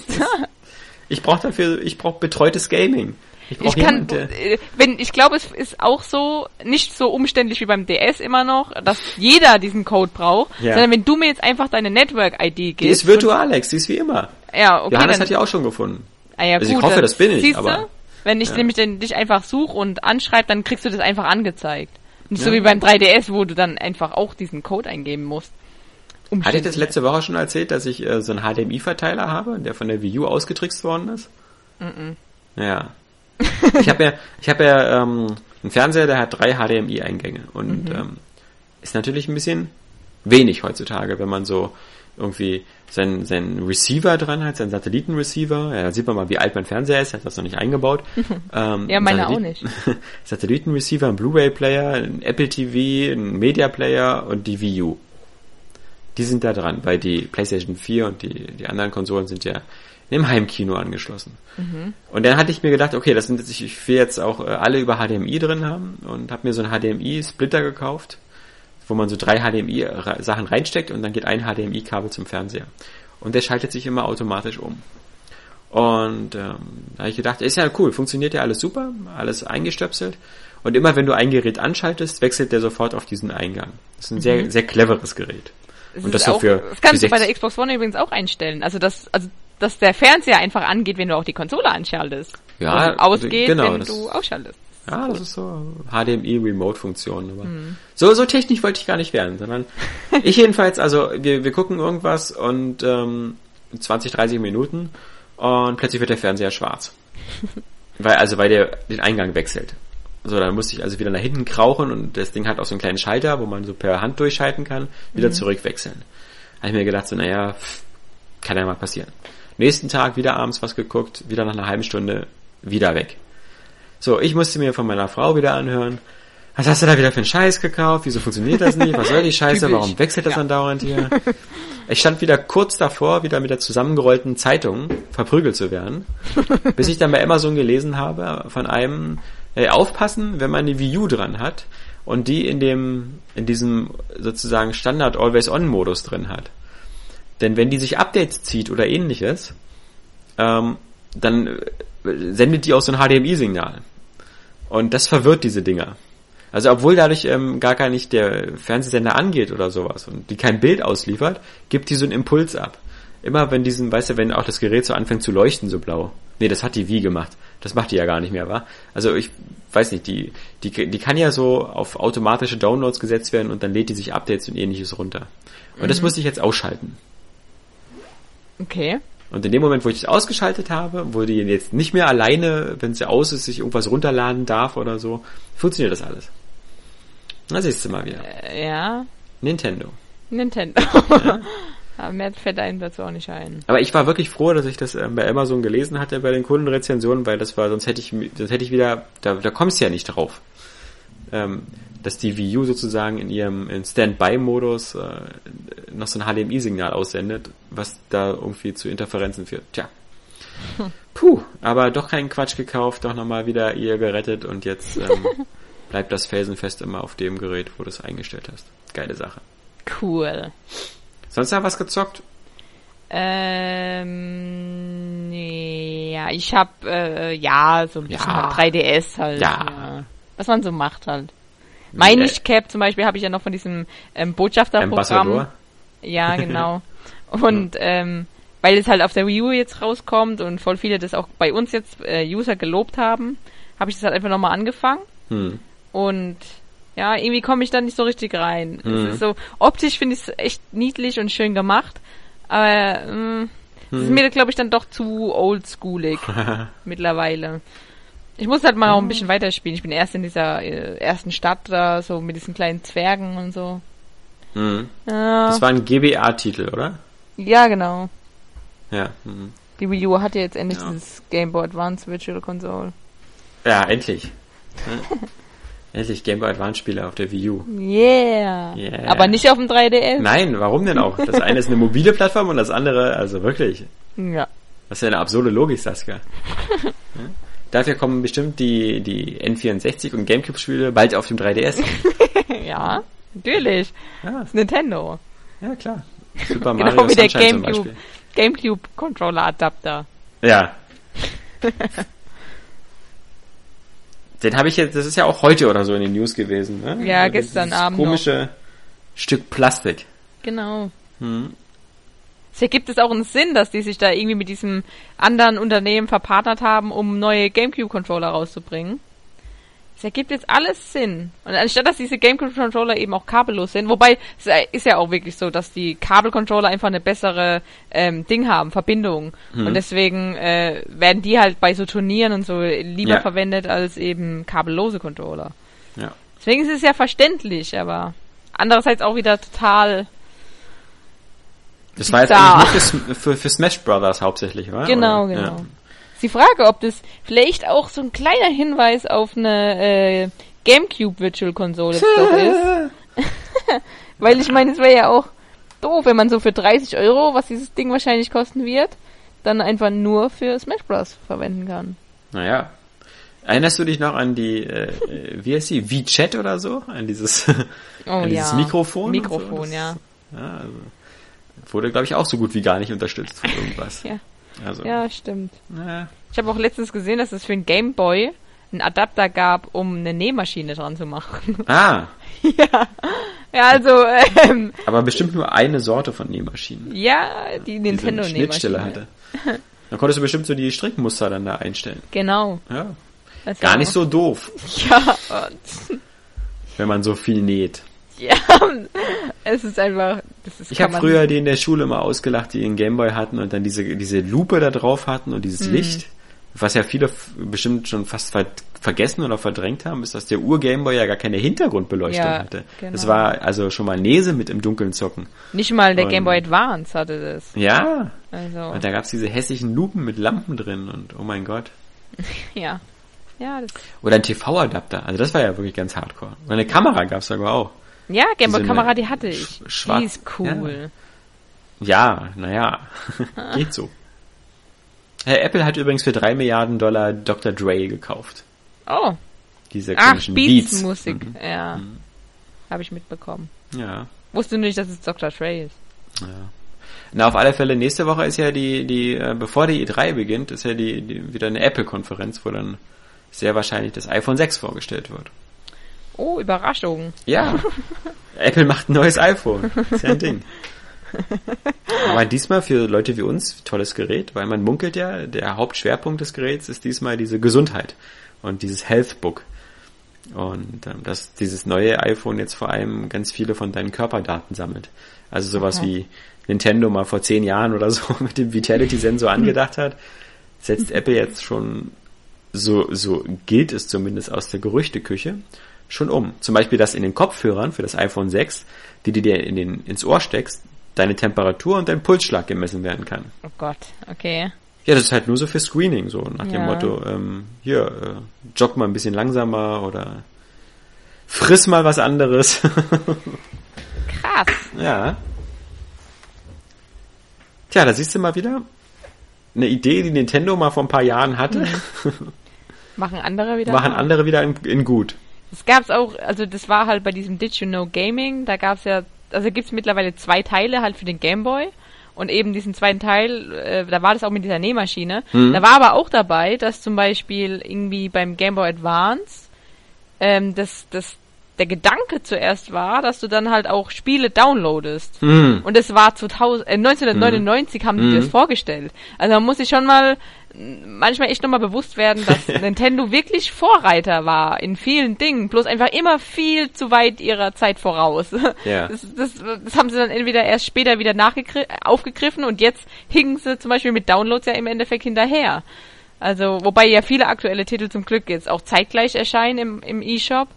Ich brauche dafür, ich brauche betreutes Gaming. Ich Ich kann, äh, wenn, ich glaube, es ist auch so, nicht so umständlich wie beim DS immer noch, dass jeder diesen Code braucht, Ja. sondern wenn du mir jetzt einfach deine Network-ID gibst. die ist virtual, Alex, die ist wie immer. Ja, okay, Johannes hat die auch schon gefunden. Ah ja, Also ich gut, hoffe, dann- das bin ich, aber- du? Wenn ich Ja. nämlich den, dich einfach suche und anschreibe, dann kriegst du das einfach angezeigt. Nicht so Ja. wie beim 3DS, wo du dann einfach auch diesen Code eingeben musst. Hatte ich das letzte Woche schon erzählt, dass ich äh, so einen HDMI-Verteiler habe, der von der Wii U ausgetrickst worden ist? Ja. Ich habe ja, ich habe ja ähm, einen Fernseher, der hat drei HDMI-Eingänge und ähm, ist natürlich ein bisschen wenig heutzutage, wenn man so irgendwie seinen, seinen Receiver dran hat, seinen Satellitenreceiver. Ja, da sieht man mal, wie alt mein Fernseher ist, er hat das noch nicht eingebaut. Ähm, Ja, meine Satellit- auch nicht. Satellitenreceiver, ein Blu-ray-Player, ein Apple TV, ein Media-Player und die Wii U. Die sind da dran, weil die PlayStation 4 und die, die anderen Konsolen sind ja im Heimkino angeschlossen. Und dann hatte ich mir gedacht, okay, das sind jetzt, ich will jetzt auch äh, alle über HDMI drin haben und habe mir so einen HDMI-Splitter gekauft, wo man so drei HDMI-Sachen reinsteckt und dann geht ein HDMI-Kabel zum Fernseher. Und der schaltet sich immer automatisch um. Und ähm, da habe ich gedacht, ist ja cool, funktioniert ja alles super, alles eingestöpselt. Und immer wenn du ein Gerät anschaltest, wechselt der sofort auf diesen Eingang. Das ist ein sehr, sehr cleveres Gerät. Das und ist das so auch, für, das kannst du bei der 60 Xbox One übrigens auch einstellen. Also dass, also dass der Fernseher einfach angeht, wenn du auch die Konsole anschaltest. Ja, Und ausgeht, genau, wenn du ausschaltest. Ja, das ist so HDMI-Remote-Funktion. Aber Mhm. so, so technisch wollte ich gar nicht werden, sondern ich jedenfalls, also wir, wir gucken irgendwas und ähm, 20, 30 Minuten und plötzlich wird der Fernseher schwarz. weil, also weil der den Eingang wechselt. So, dann musste ich also wieder nach hinten krauchen und das Ding hat auch so einen kleinen Schalter, wo man so per Hand durchschalten kann, wieder zurückwechseln. Habe ich mir gedacht, so, naja, kann ja mal passieren. Nächsten Tag wieder abends was geguckt, wieder nach einer halben Stunde wieder weg. So, ich musste mir von meiner Frau wieder anhören. Was hast du da wieder für einen Scheiß gekauft? Wieso funktioniert das nicht? Was soll die Scheiße? Warum wechselt das Ja. andauernd hier? Ich stand wieder kurz davor, wieder mit der zusammengerollten Zeitung verprügelt zu werden, bis ich dann bei Amazon gelesen habe von einem, äh, aufpassen, wenn man eine Wii U dran hat und die in dem, in diesem sozusagen Standard Always-On-Modus drin hat. Denn wenn die sich Updates zieht oder ähnliches, ähm, dann äh, sendet die auch so ein HDMI-Signal. Und das verwirrt diese Dinger. Also obwohl dadurch ähm, gar gar nicht der Fernsehsender angeht oder sowas und die kein Bild ausliefert, gibt die so einen Impuls ab. Immer wenn diesen, weißt du, wenn auch das Gerät so anfängt zu leuchten, so blau. Nee, das hat die wie gemacht. Das macht die ja gar nicht mehr, wa? Also ich weiß nicht, die, die, die kann ja so auf automatische Downloads gesetzt werden und dann lädt die sich Updates und ähnliches runter. Und mhm. das musste ich jetzt ausschalten. Okay. Und in dem Moment, wo ich das ausgeschaltet habe, wo die jetzt nicht mehr alleine, wenn sie aus ist, sich irgendwas runterladen darf oder so, funktioniert das alles. Na, siehst du mal wieder. Äh, ja. Nintendo. Nintendo. Ja. Aber mehr fällt einem dazu auch nicht ein. Aber ich war wirklich froh, dass ich das äh, bei Amazon gelesen hatte bei den Kundenrezensionen, weil das war, sonst hätte ich, sonst hätte ich wieder, da, da kommst du ja nicht drauf. Ähm, dass die Wii U sozusagen in ihrem Standby-Modus äh, noch so ein HDMI-Signal aussendet, was da irgendwie zu Interferenzen führt. Tja. Puh, aber doch keinen Quatsch gekauft, doch nochmal wieder ihr gerettet und jetzt ähm, bleibt das felsenfest immer auf dem Gerät, wo du es eingestellt hast. Geile Sache. Cool. Sonst noch was gezockt? Ähm, nee, ja, ich hab, äh, ja, so ein bisschen ja. 3DS halt. Ja. ja. Was man so macht halt. Mein nicht Cap zum Beispiel habe ich ja noch von diesem ähm, Botschafterprogramm. Ja, genau. Und ähm, weil es halt auf der Wii U jetzt rauskommt und voll viele das auch bei uns jetzt äh, User gelobt haben, habe ich das halt einfach nochmal angefangen. Hm. Und ja, irgendwie komme ich da nicht so richtig rein. Hm. Es ist so, optisch finde ich es echt niedlich und schön gemacht, aber äh, hm. es ist hm. mir, glaube ich, dann doch zu oldschoolig mittlerweile. Ich muss halt mal auch ein bisschen weiterspielen. Ich bin erst in dieser äh, ersten Stadt da, so mit diesen kleinen Zwergen und so. Mhm. Ja. Das war ein GBA-Titel, oder? Ja, genau. Ja. Mhm. Die Wii U hat ja jetzt endlich ja. dieses Game Boy Advance Virtual Console. Ja, endlich. endlich Game Boy Advance Spiele auf der Wii U. Yeah. yeah. Aber nicht auf dem 3DS. Nein, warum denn auch? Das eine ist eine mobile Plattform und das andere, also wirklich. Ja. Das ist ja eine absurde Logik, Saskia. Dafür kommen bestimmt die, die N64 und Gamecube-Spiele bald auf dem 3DS. ja, natürlich. Ja. Das ist Nintendo. Ja, klar. Super Mario genau wie der Gamecube, Gamecube Controller Adapter. Ja. Den habe ich jetzt, das ist ja auch heute oder so in den News gewesen, ne? Ja, also gestern Abend. Komische noch. Stück Plastik. Genau. Hm. Es ergibt es auch einen Sinn, dass die sich da irgendwie mit diesem anderen Unternehmen verpartnert haben, um neue GameCube-Controller rauszubringen. Es ergibt jetzt alles Sinn. Und anstatt dass diese GameCube-Controller eben auch kabellos sind, wobei es ist ja auch wirklich so, dass die Kabel-Controller einfach eine bessere ähm, Ding haben, Verbindung. Mhm. Und deswegen äh, werden die halt bei so Turnieren und so lieber ja. verwendet als eben kabellose Controller. Ja. Deswegen ist es ja verständlich, aber andererseits auch wieder total das war jetzt eigentlich nur für, für, für, Smash Brothers hauptsächlich, oder? Genau, oder? genau. Ja. Sie frage, ob das vielleicht auch so ein kleiner Hinweis auf eine äh, GameCube Virtual Konsole ist. Weil ich meine, es wäre ja auch doof, wenn man so für 30 Euro, was dieses Ding wahrscheinlich kosten wird, dann einfach nur für Smash Bros. verwenden kann. Naja. Erinnerst du dich noch an die, äh, wie heißt die, V-Chat oder so? An dieses, oh, an dieses ja. Mikrofon? Mikrofon, so? ja. ja also wurde, glaube ich, auch so gut wie gar nicht unterstützt von irgendwas. ja. Also, ja, stimmt. Naja. Ich habe auch letztens gesehen, dass es für ein Game Boy einen Adapter gab, um eine Nähmaschine dran zu machen. Ah. ja. Ja, also. Ähm, Aber bestimmt nur eine Sorte von Nähmaschinen. Ja, die Nintendo-Nähmaschine. Schnittstelle hatte. Dann konntest du bestimmt so die Strickmuster dann da einstellen. Genau. Ja. Gar nicht so doof. Ja. Wenn man so viel näht. Ja, es ist einfach. Ist, ich habe früher die in der Schule immer ausgelacht, die einen Gameboy hatten und dann diese, diese Lupe da drauf hatten und dieses mhm. Licht. Was ja viele bestimmt schon fast ver vergessen oder verdrängt haben, ist, dass der Ur-Gameboy ja gar keine Hintergrundbeleuchtung ja, hatte. Genau. Das war also schon mal Nese mit im Dunkeln zocken. Nicht mal der Gameboy Advance hatte das. Ja. Also. Und da gab's diese hässlichen Lupen mit Lampen drin und oh mein Gott. ja. Ja, das Oder ein TV-Adapter. Also das war ja wirklich ganz hardcore. Und eine Kamera gab's sogar auch. Ja, Gameboy-Kamera, die hatte ich. Schwarz. Die ist cool. Ja, naja, geht so. Apple hat übrigens für drei Milliarden Dollar Dr. Dre gekauft. Oh. Diese Ach, komischen Beats. Beats-Musik, ja. Habe ich mitbekommen. Ja, Wusste nicht, dass es Dr. Dre ist. ja. Na, auf alle Fälle, nächste Woche ist ja die, die, äh, bevor die E3 beginnt, ist ja die, die wieder eine Apple-Konferenz, wo dann sehr wahrscheinlich das iPhone 6 vorgestellt wird. Oh, Überraschung. Ja. Apple macht ein neues iPhone. Ist ja ein Ding. Aber diesmal für Leute wie uns tolles Gerät, weil man munkelt ja, der Hauptschwerpunkt des Geräts ist diesmal diese Gesundheit und dieses Healthbook. Und ähm, dass dieses neue iPhone jetzt vor allem ganz viele von deinen Körperdaten sammelt. Also sowas Okay. wie Nintendo mal vor zehn Jahren oder so mit dem Vitality-Sensor angedacht hat, setzt Apple jetzt schon, so, so gilt es zumindest aus der Gerüchteküche, schon um. Zum Beispiel, dass in den Kopfhörern für das iPhone 6, die du dir in den, ins Ohr steckst, deine Temperatur und dein Pulsschlag gemessen werden kann. Oh Gott, okay. Ja, das ist halt nur so für Screening, so nach dem Ja. Motto, ähm, hier, äh, jogg mal ein bisschen langsamer oder friss mal was anderes. Krass. ja. Tja, da siehst du mal wieder eine Idee, die Nintendo mal vor ein paar Jahren hatte, Machen andere wieder. machen andere wieder in, in gut. Das gab's auch, also das war halt bei diesem Did You Know Gaming, da gab's ja, also gibt's mittlerweile zwei Teile halt für den Game Boy und eben diesen zweiten Teil, äh, da war das auch mit dieser Nähmaschine. Mhm. Da war aber auch dabei, dass zum Beispiel irgendwie beim Game Boy Advance ähm, das, das, der Gedanke zuerst war, dass du dann halt auch Spiele downloadest. Hm. Und es war 2000, äh, 1999 haben die Mhm. das vorgestellt. Also man muss sich schon mal manchmal echt nochmal bewusst werden, dass Nintendo wirklich Vorreiter war in vielen Dingen, bloß einfach immer viel zu weit ihrer Zeit voraus. Ja. Das, das, das haben sie dann entweder erst später wieder aufgegriffen und jetzt hingen sie zum Beispiel mit Downloads ja im Endeffekt hinterher. Also, wobei ja viele aktuelle Titel zum Glück jetzt auch zeitgleich erscheinen im, im E-Shop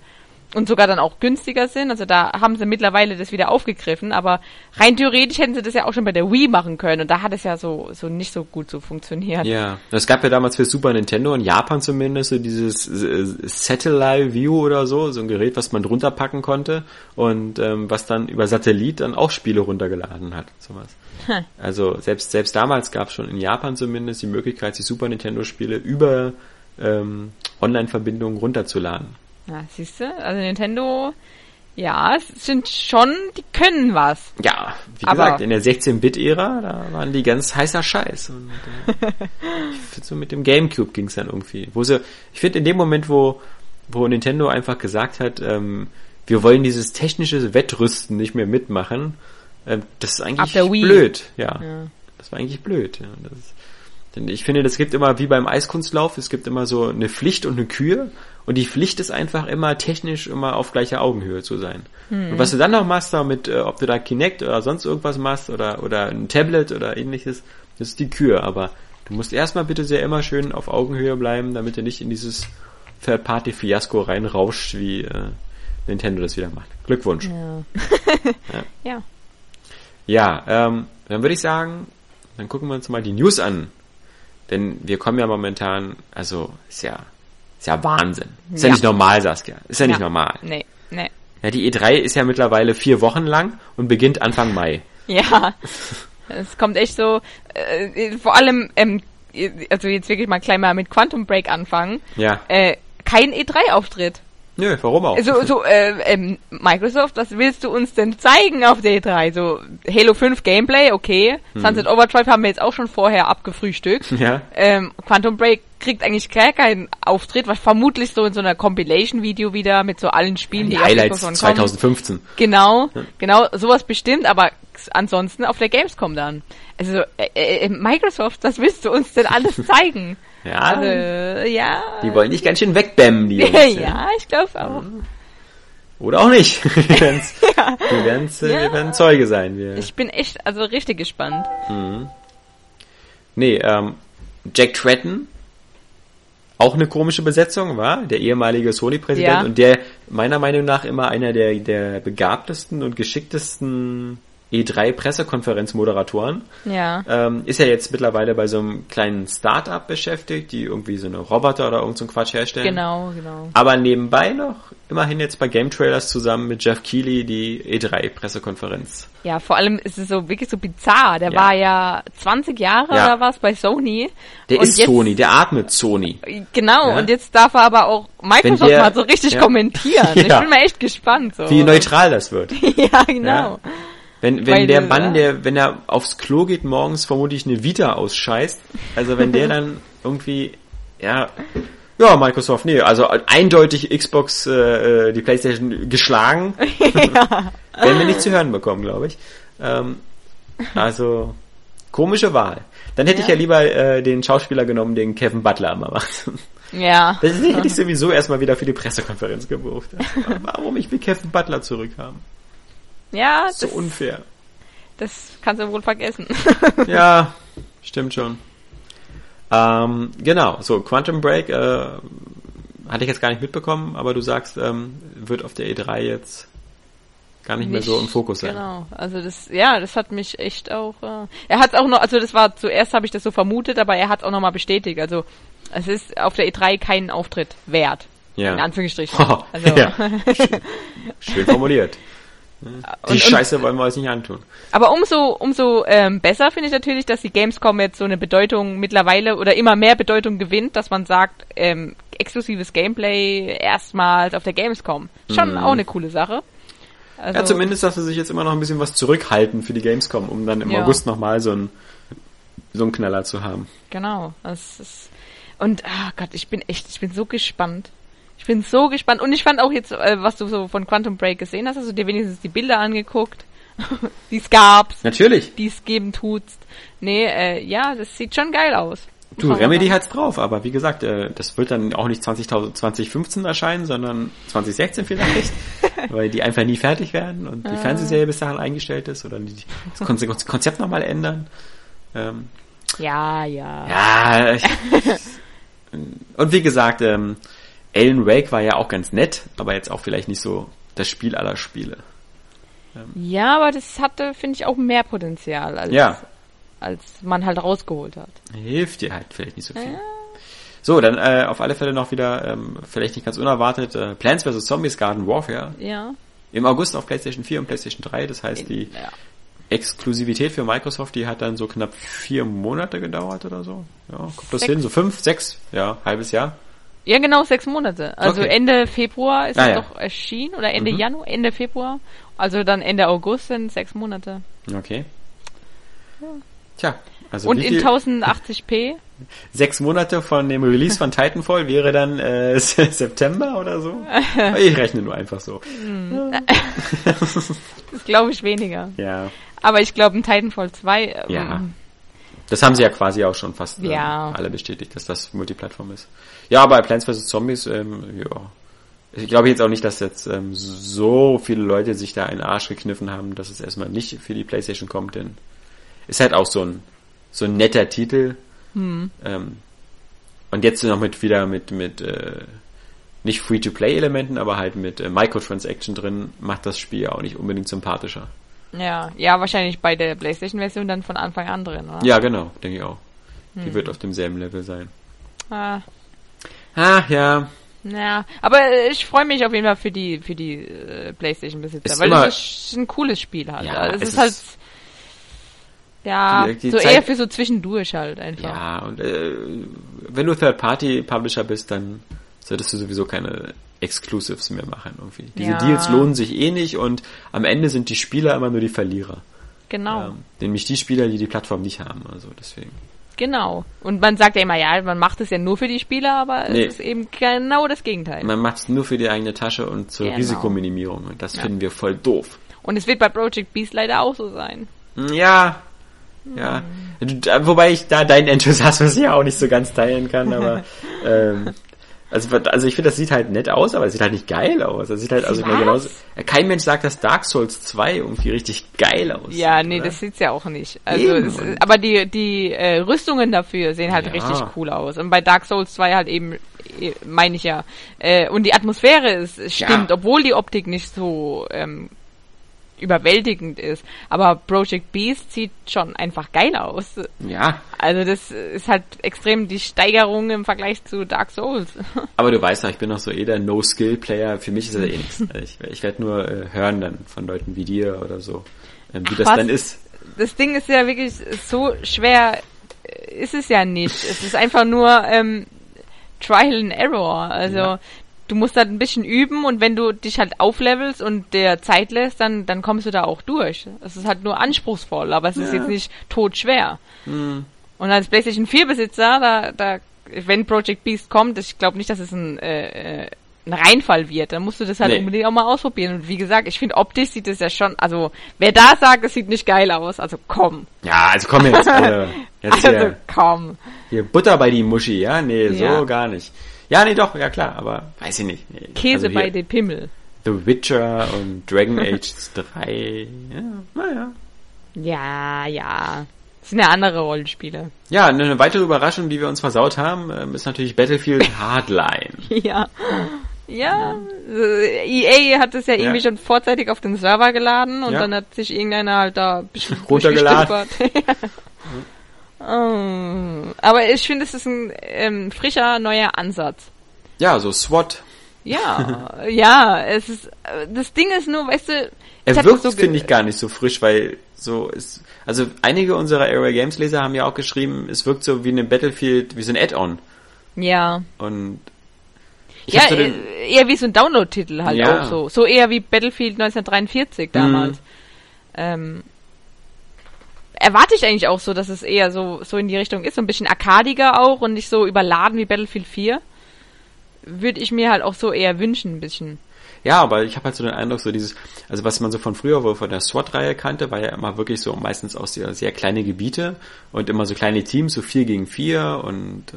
und sogar dann auch günstiger sind. Also da haben sie mittlerweile das wieder aufgegriffen, aber rein theoretisch hätten sie das ja auch schon bei der Wii machen können und da hat es ja so, so nicht so gut so funktioniert. Ja, es gab ja damals für Super Nintendo in Japan zumindest so dieses äh, Satellite View oder so, so ein Gerät, was man drunter packen konnte und ähm, was dann über Satellit dann auch Spiele runtergeladen hat, sowas. Hm. Also selbst selbst damals gab es schon in Japan zumindest die Möglichkeit, die Super Nintendo Spiele über ähm, Online-Verbindungen runterzuladen. Ja, siehst du? Also Nintendo, ja, es sind schon, die können was. Ja, wie Aber- gesagt, in der 16-Bit-Ära, da waren die ganz heißer Scheiß. Und, äh, ich find, so mit dem Gamecube ging's dann irgendwie. Wo sie, ich finde, in dem Moment, wo, wo Nintendo einfach gesagt hat, ähm, wir wollen dieses technische Wettrüsten nicht mehr mitmachen, ähm, das ist eigentlich blöd. Ja, Ja. das war eigentlich blöd. Ja. Das denn ich finde, das gibt immer, wie beim Eiskunstlauf, es gibt immer so eine Pflicht und eine Kür. Und die Pflicht ist einfach immer technisch immer auf gleicher Augenhöhe zu sein. Und was du dann noch machst, damit, äh, ob du da Kinect oder sonst irgendwas machst oder, oder ein Tablet oder ähnliches, das ist die Kür. Aber du musst erstmal bitte sehr immer schön auf Augenhöhe bleiben, damit du nicht in dieses Third-Party-Fiasko reinrauscht, wie äh, Nintendo das wieder macht. Glückwunsch. Ja. ja. Ja, ähm, dann würde ich sagen, dann gucken wir uns mal die News an. Denn wir kommen ja momentan, also ist ja, ist ja Wahnsinn. Ist ja, Ja. nicht normal, Saskia. Ist ja, nicht Ja. normal. Nee, nee. Ja, die E3 ist ja mittlerweile vier Wochen lang und beginnt Anfang Mai. Ja, es kommt echt so, äh, vor allem, ähm, also jetzt wirklich mal gleich mal mit Quantum Break anfangen, Ja. äh, kein E3-Auftritt. Nö, warum auch? So, so äh, ähm, Microsoft, was willst du uns denn zeigen auf der E3? So, Halo 5 Gameplay, okay. Sunset Overdrive haben wir jetzt auch schon vorher abgefrühstückt. ja. Ähm, Quantum Break kriegt eigentlich gar keinen Auftritt, was vermutlich so in so einer Compilation-Video wieder mit so allen Spielen, Die auf Highlights kommen. 2015. Genau, genau, sowas bestimmt, aber ansonsten auf der Gamescom dann. Also, äh, äh, Microsoft, was willst du uns denn alles zeigen? Ja, Also, ja. die wollen dich ganz schön wegbämmen, die Jungs. ja, ich glaube auch. Oder auch nicht. wir werden's, wir werden's, äh, Ja. wir werden Zeuge sein. Wir, Ich bin echt, also richtig gespannt. Nee, ähm, Jack Tretton, auch eine komische Besetzung, war der ehemalige Sony-Präsident Ja. und der meiner Meinung nach immer einer der, der begabtesten und geschicktesten E3-Pressekonferenzmoderatoren. Ja. Ähm, ist ja jetzt mittlerweile bei so einem kleinen Start-up beschäftigt, die irgendwie so eine Roboter oder irgend so einen Quatsch herstellen. Genau, genau. Aber nebenbei noch immerhin jetzt bei Game Trailers zusammen mit Jeff Keighley die E3-Pressekonferenz. Ja, vor allem ist es so wirklich so bizarr. Der Ja. war ja 20 Jahre Ja. oder was bei Sony. Der ist jetzt- Sony, der atmet Sony. Genau, Ja. und jetzt darf er aber auch Microsoft der- mal so richtig kommentieren. Ich bin mal echt gespannt. So. Wie neutral das wird. ja, genau. Wenn, Weil wenn der Mann, ja. der, wenn er aufs Klo geht morgens, vermutlich eine Vita ausscheißt. Also wenn der dann irgendwie, ja, ja, Microsoft, nee, also eindeutig Xbox, äh, äh, die Playstation geschlagen. Werden wir nicht zu hören bekommen, glaube ich. Ähm, also, komische Wahl. Dann hätte ich ja lieber äh, den Schauspieler genommen, den Kevin Butler immer macht. Ja. Das hätte ich sowieso erstmal wieder für die Pressekonferenz gebucht. Warum ich will Kevin Butler zurückhaben? Ja, So das, unfair. das kannst du wohl vergessen. Ja, stimmt schon. Ähm, genau, so Quantum Break äh, hatte ich jetzt gar nicht mitbekommen, aber du sagst, ähm, wird auf der E3 jetzt gar nicht, mehr so im Fokus sein. Genau, also das, ja, das hat mich echt auch. Äh, er hat auch noch, also das war zuerst habe ich das so vermutet, aber er hat auch noch mal bestätigt. Also es ist auf der E3 keinen Auftritt wert. Ja. In Anführungsstrichen. Oh, Also, ja. Schön formuliert. Die Und- Scheiße wollen wir uns nicht antun. Aber umso, umso ähm, besser finde ich natürlich, dass die Gamescom jetzt so eine Bedeutung mittlerweile oder immer mehr Bedeutung gewinnt, dass man sagt, ähm, exklusives Gameplay erstmals auf der Gamescom. Schon auch eine coole Sache. Also. Ja, zumindest, dass sie sich jetzt immer noch ein bisschen was zurückhalten für die Gamescom, um dann im Ja. August nochmal so einen so einen Knaller zu haben. Genau. Das ist, und, ah Gott, ich bin echt, ich bin so gespannt. Ich bin so gespannt. Und ich fand auch jetzt, äh, was du so von Quantum Break gesehen hast, also dir wenigstens die Bilder angeguckt, die es gab, Natürlich. die es geben tutst. Nee, äh, ja, das sieht schon geil aus. Du, Remedy hat's drauf, aber wie gesagt, äh, das wird dann auch nicht 20.000 2015 erscheinen, sondern 2016 vielleicht, weil die einfach nie fertig werden und Ah. die Fernsehserie bis dahin eingestellt ist oder die das Konze- Konzept nochmal ändern. Ähm, Ja, ja. ja, ich, und wie gesagt, ähm, Alan Wake war ja auch ganz nett, aber jetzt auch vielleicht nicht so das Spiel aller Spiele. Ja, aber das hatte, finde ich, auch mehr Potenzial, als, Ja. als man halt rausgeholt hat. Hilft dir halt vielleicht nicht so viel. So, dann äh, auf alle Fälle noch wieder, ähm, vielleicht nicht ganz unerwartet, äh, Plants vs. Zombies Garden Warfare. Ja. Im August auf PlayStation 4 und PlayStation 3. Das heißt, die ja. Exklusivität für Microsoft, die hat dann so knapp vier Monate gedauert oder so. Ja, kommt das hin? So fünf, sechs, ja, halbes Jahr. Ja, genau, sechs Monate. Also Okay. Ende Februar ist Ah, es ja. doch erschienen oder Ende Mhm. Januar, Ende Februar. Also dann Ende August sind sechs Monate. Okay. Tja, also Und in viel? 1080p? sechs Monate von dem Release von Titanfall wäre dann äh, September oder so? Ich rechne nur einfach so. Das glaube ich weniger. Ja. Aber ich glaube, ein Titanfall 2, ähm, Ja. Das haben sie ja quasi auch schon fast ähm, Ja. alle bestätigt, dass das Multiplattform ist. Ja, bei Plants vs. Zombies, ähm, ja. Ich glaube jetzt auch nicht, dass jetzt ähm, so viele Leute sich da einen Arsch gekniffen haben, dass es erstmal nicht für die Playstation kommt, denn ist halt auch so ein so ein netter Titel. Hm. Ähm, und jetzt noch mit wieder mit mit äh, nicht Free-to-Play-Elementen, aber halt mit äh, Microtransaction drin, macht das Spiel ja auch nicht unbedingt sympathischer. ja, ja, wahrscheinlich bei der PlayStation-Version dann von Anfang an drin, oder? Ja, genau, denke ich auch. Die Hm. wird auf demselben Level sein. Ah, Ah, ja. ja, aber äh, ich freue mich auf jeden Fall für die für die äh, PlayStation-Besitzer, weil es ist ein cooles Spiel halt. Ja, also es, es ist halt ist- ja Die- die so Zeit- eher für so zwischendurch halt einfach. Ja, und äh, wenn du Third-Party-Publisher bist, dann solltest du sowieso keine Exclusives mehr machen irgendwie. Diese Ja. Deals lohnen sich eh nicht und am Ende sind die Spieler immer nur die Verlierer. Genau. Ähm, nämlich die Spieler, die die Plattform nicht haben. Also deswegen. Genau. Und man sagt ja immer, ja, man macht es ja nur für die Spieler, aber Nee. es ist eben genau das Gegenteil. Man macht es nur für die eigene Tasche und zur Genau. Risikominimierung. Und das Ja. finden wir voll doof. Und es wird bei Project Beast leider auch so sein. Hm, Ja, ja. Du- Wobei ich da deinen Enthusiasmus ja auch nicht so ganz teilen kann, aber ähm, also, also ich finde, das sieht halt nett aus, aber es sieht halt nicht geil aus. Das sieht halt also Was? genauso. Kein Mensch sagt, dass Dark Souls 2 irgendwie richtig geil aussieht. Ja, nee, oder? das sieht's ja auch nicht. Also, es, aber die die äh, Rüstungen dafür sehen halt Ja. richtig cool aus. Und bei Dark Souls 2 halt eben, äh, meine ich ja. Äh, und die Atmosphäre ist, stimmt, Ja. obwohl die Optik nicht so ähm, überwältigend ist. Aber Project Beast sieht schon einfach geil aus. Ja. Also das ist halt extrem die Steigerung im Vergleich zu Dark Souls. Aber du weißt ja, ich bin noch so eh der No-Skill-Player. Für mich ist das eh nichts. Also ich, ich werde nur äh, hören dann von Leuten wie dir oder so, ähm, wie Ach, das was? dann ist. Das Ding ist ja wirklich so schwer, äh, ist es ja nicht. Es ist einfach nur ähm, Trial and Error. Also ja du musst halt ein bisschen üben und wenn du dich halt auflevelst und der Zeit lässt, dann, dann kommst du da auch durch. Es ist halt nur anspruchsfvoll, aber es ja. ist jetzt nicht totschwer. Mhm. Und als PlayStation 4 Besitzer, da, da, wenn Project Beast kommt, ich glaube nicht, dass es ein, äh, äh, ein Reinfall wird, dann musst du das halt nee. unbedingt auch mal ausprobieren. Und wie gesagt, ich finde optisch sieht es ja schon, also wer da sagt, es sieht nicht geil aus, also komm. Ja, also komm jetzt. Also, jetzt also hier, komm. Hier Butter bei die Muschi, ja? Nee, ja. so gar nicht. Ja, nee, doch, ja klar, aber weiß ich nicht. Nee, Käse also bei den Pimmel. The Witcher und Dragon Age 3. Ja, naja. Ja, ja. Das sind ja andere Rollenspiele. Ja, eine weitere Überraschung, die wir uns versaut haben, ähm, ist natürlich Battlefield Hardline. ja. Ja, EA hat es ja irgendwie ja. schon vorzeitig auf den Server geladen und ja. dann hat sich irgendeiner halt da runtergeladen. Oh. Aber ich finde, es ist ein ähm, frischer, neuer Ansatz. Ja, so SWAT. Ja, ja, es ist, äh, das Ding ist nur, weißt du, er wirkt, so finde ich, gar nicht so frisch, weil so ist, also einige unserer Area Games Leser haben ja auch geschrieben, es wirkt so wie eine Battlefield, wie so ein Add-on. Ja. Und ja, so den, eher wie so ein Download-Titel halt ja. auch so. So eher wie Battlefield 1943 damals. Mhm. Ähm, erwarte ich eigentlich auch so, dass es eher so, so in die Richtung ist, so ein bisschen arkadiger auch und nicht so überladen wie Battlefield 4. Würde ich mir halt auch so eher wünschen, ein bisschen. Ja, aber ich habe halt so den Eindruck, so dieses, also was man so von früher wohl von der SWAT-Reihe kannte, war ja immer wirklich so meistens aus sehr, sehr kleine Gebiete und immer so kleine Teams, so vier gegen vier und äh,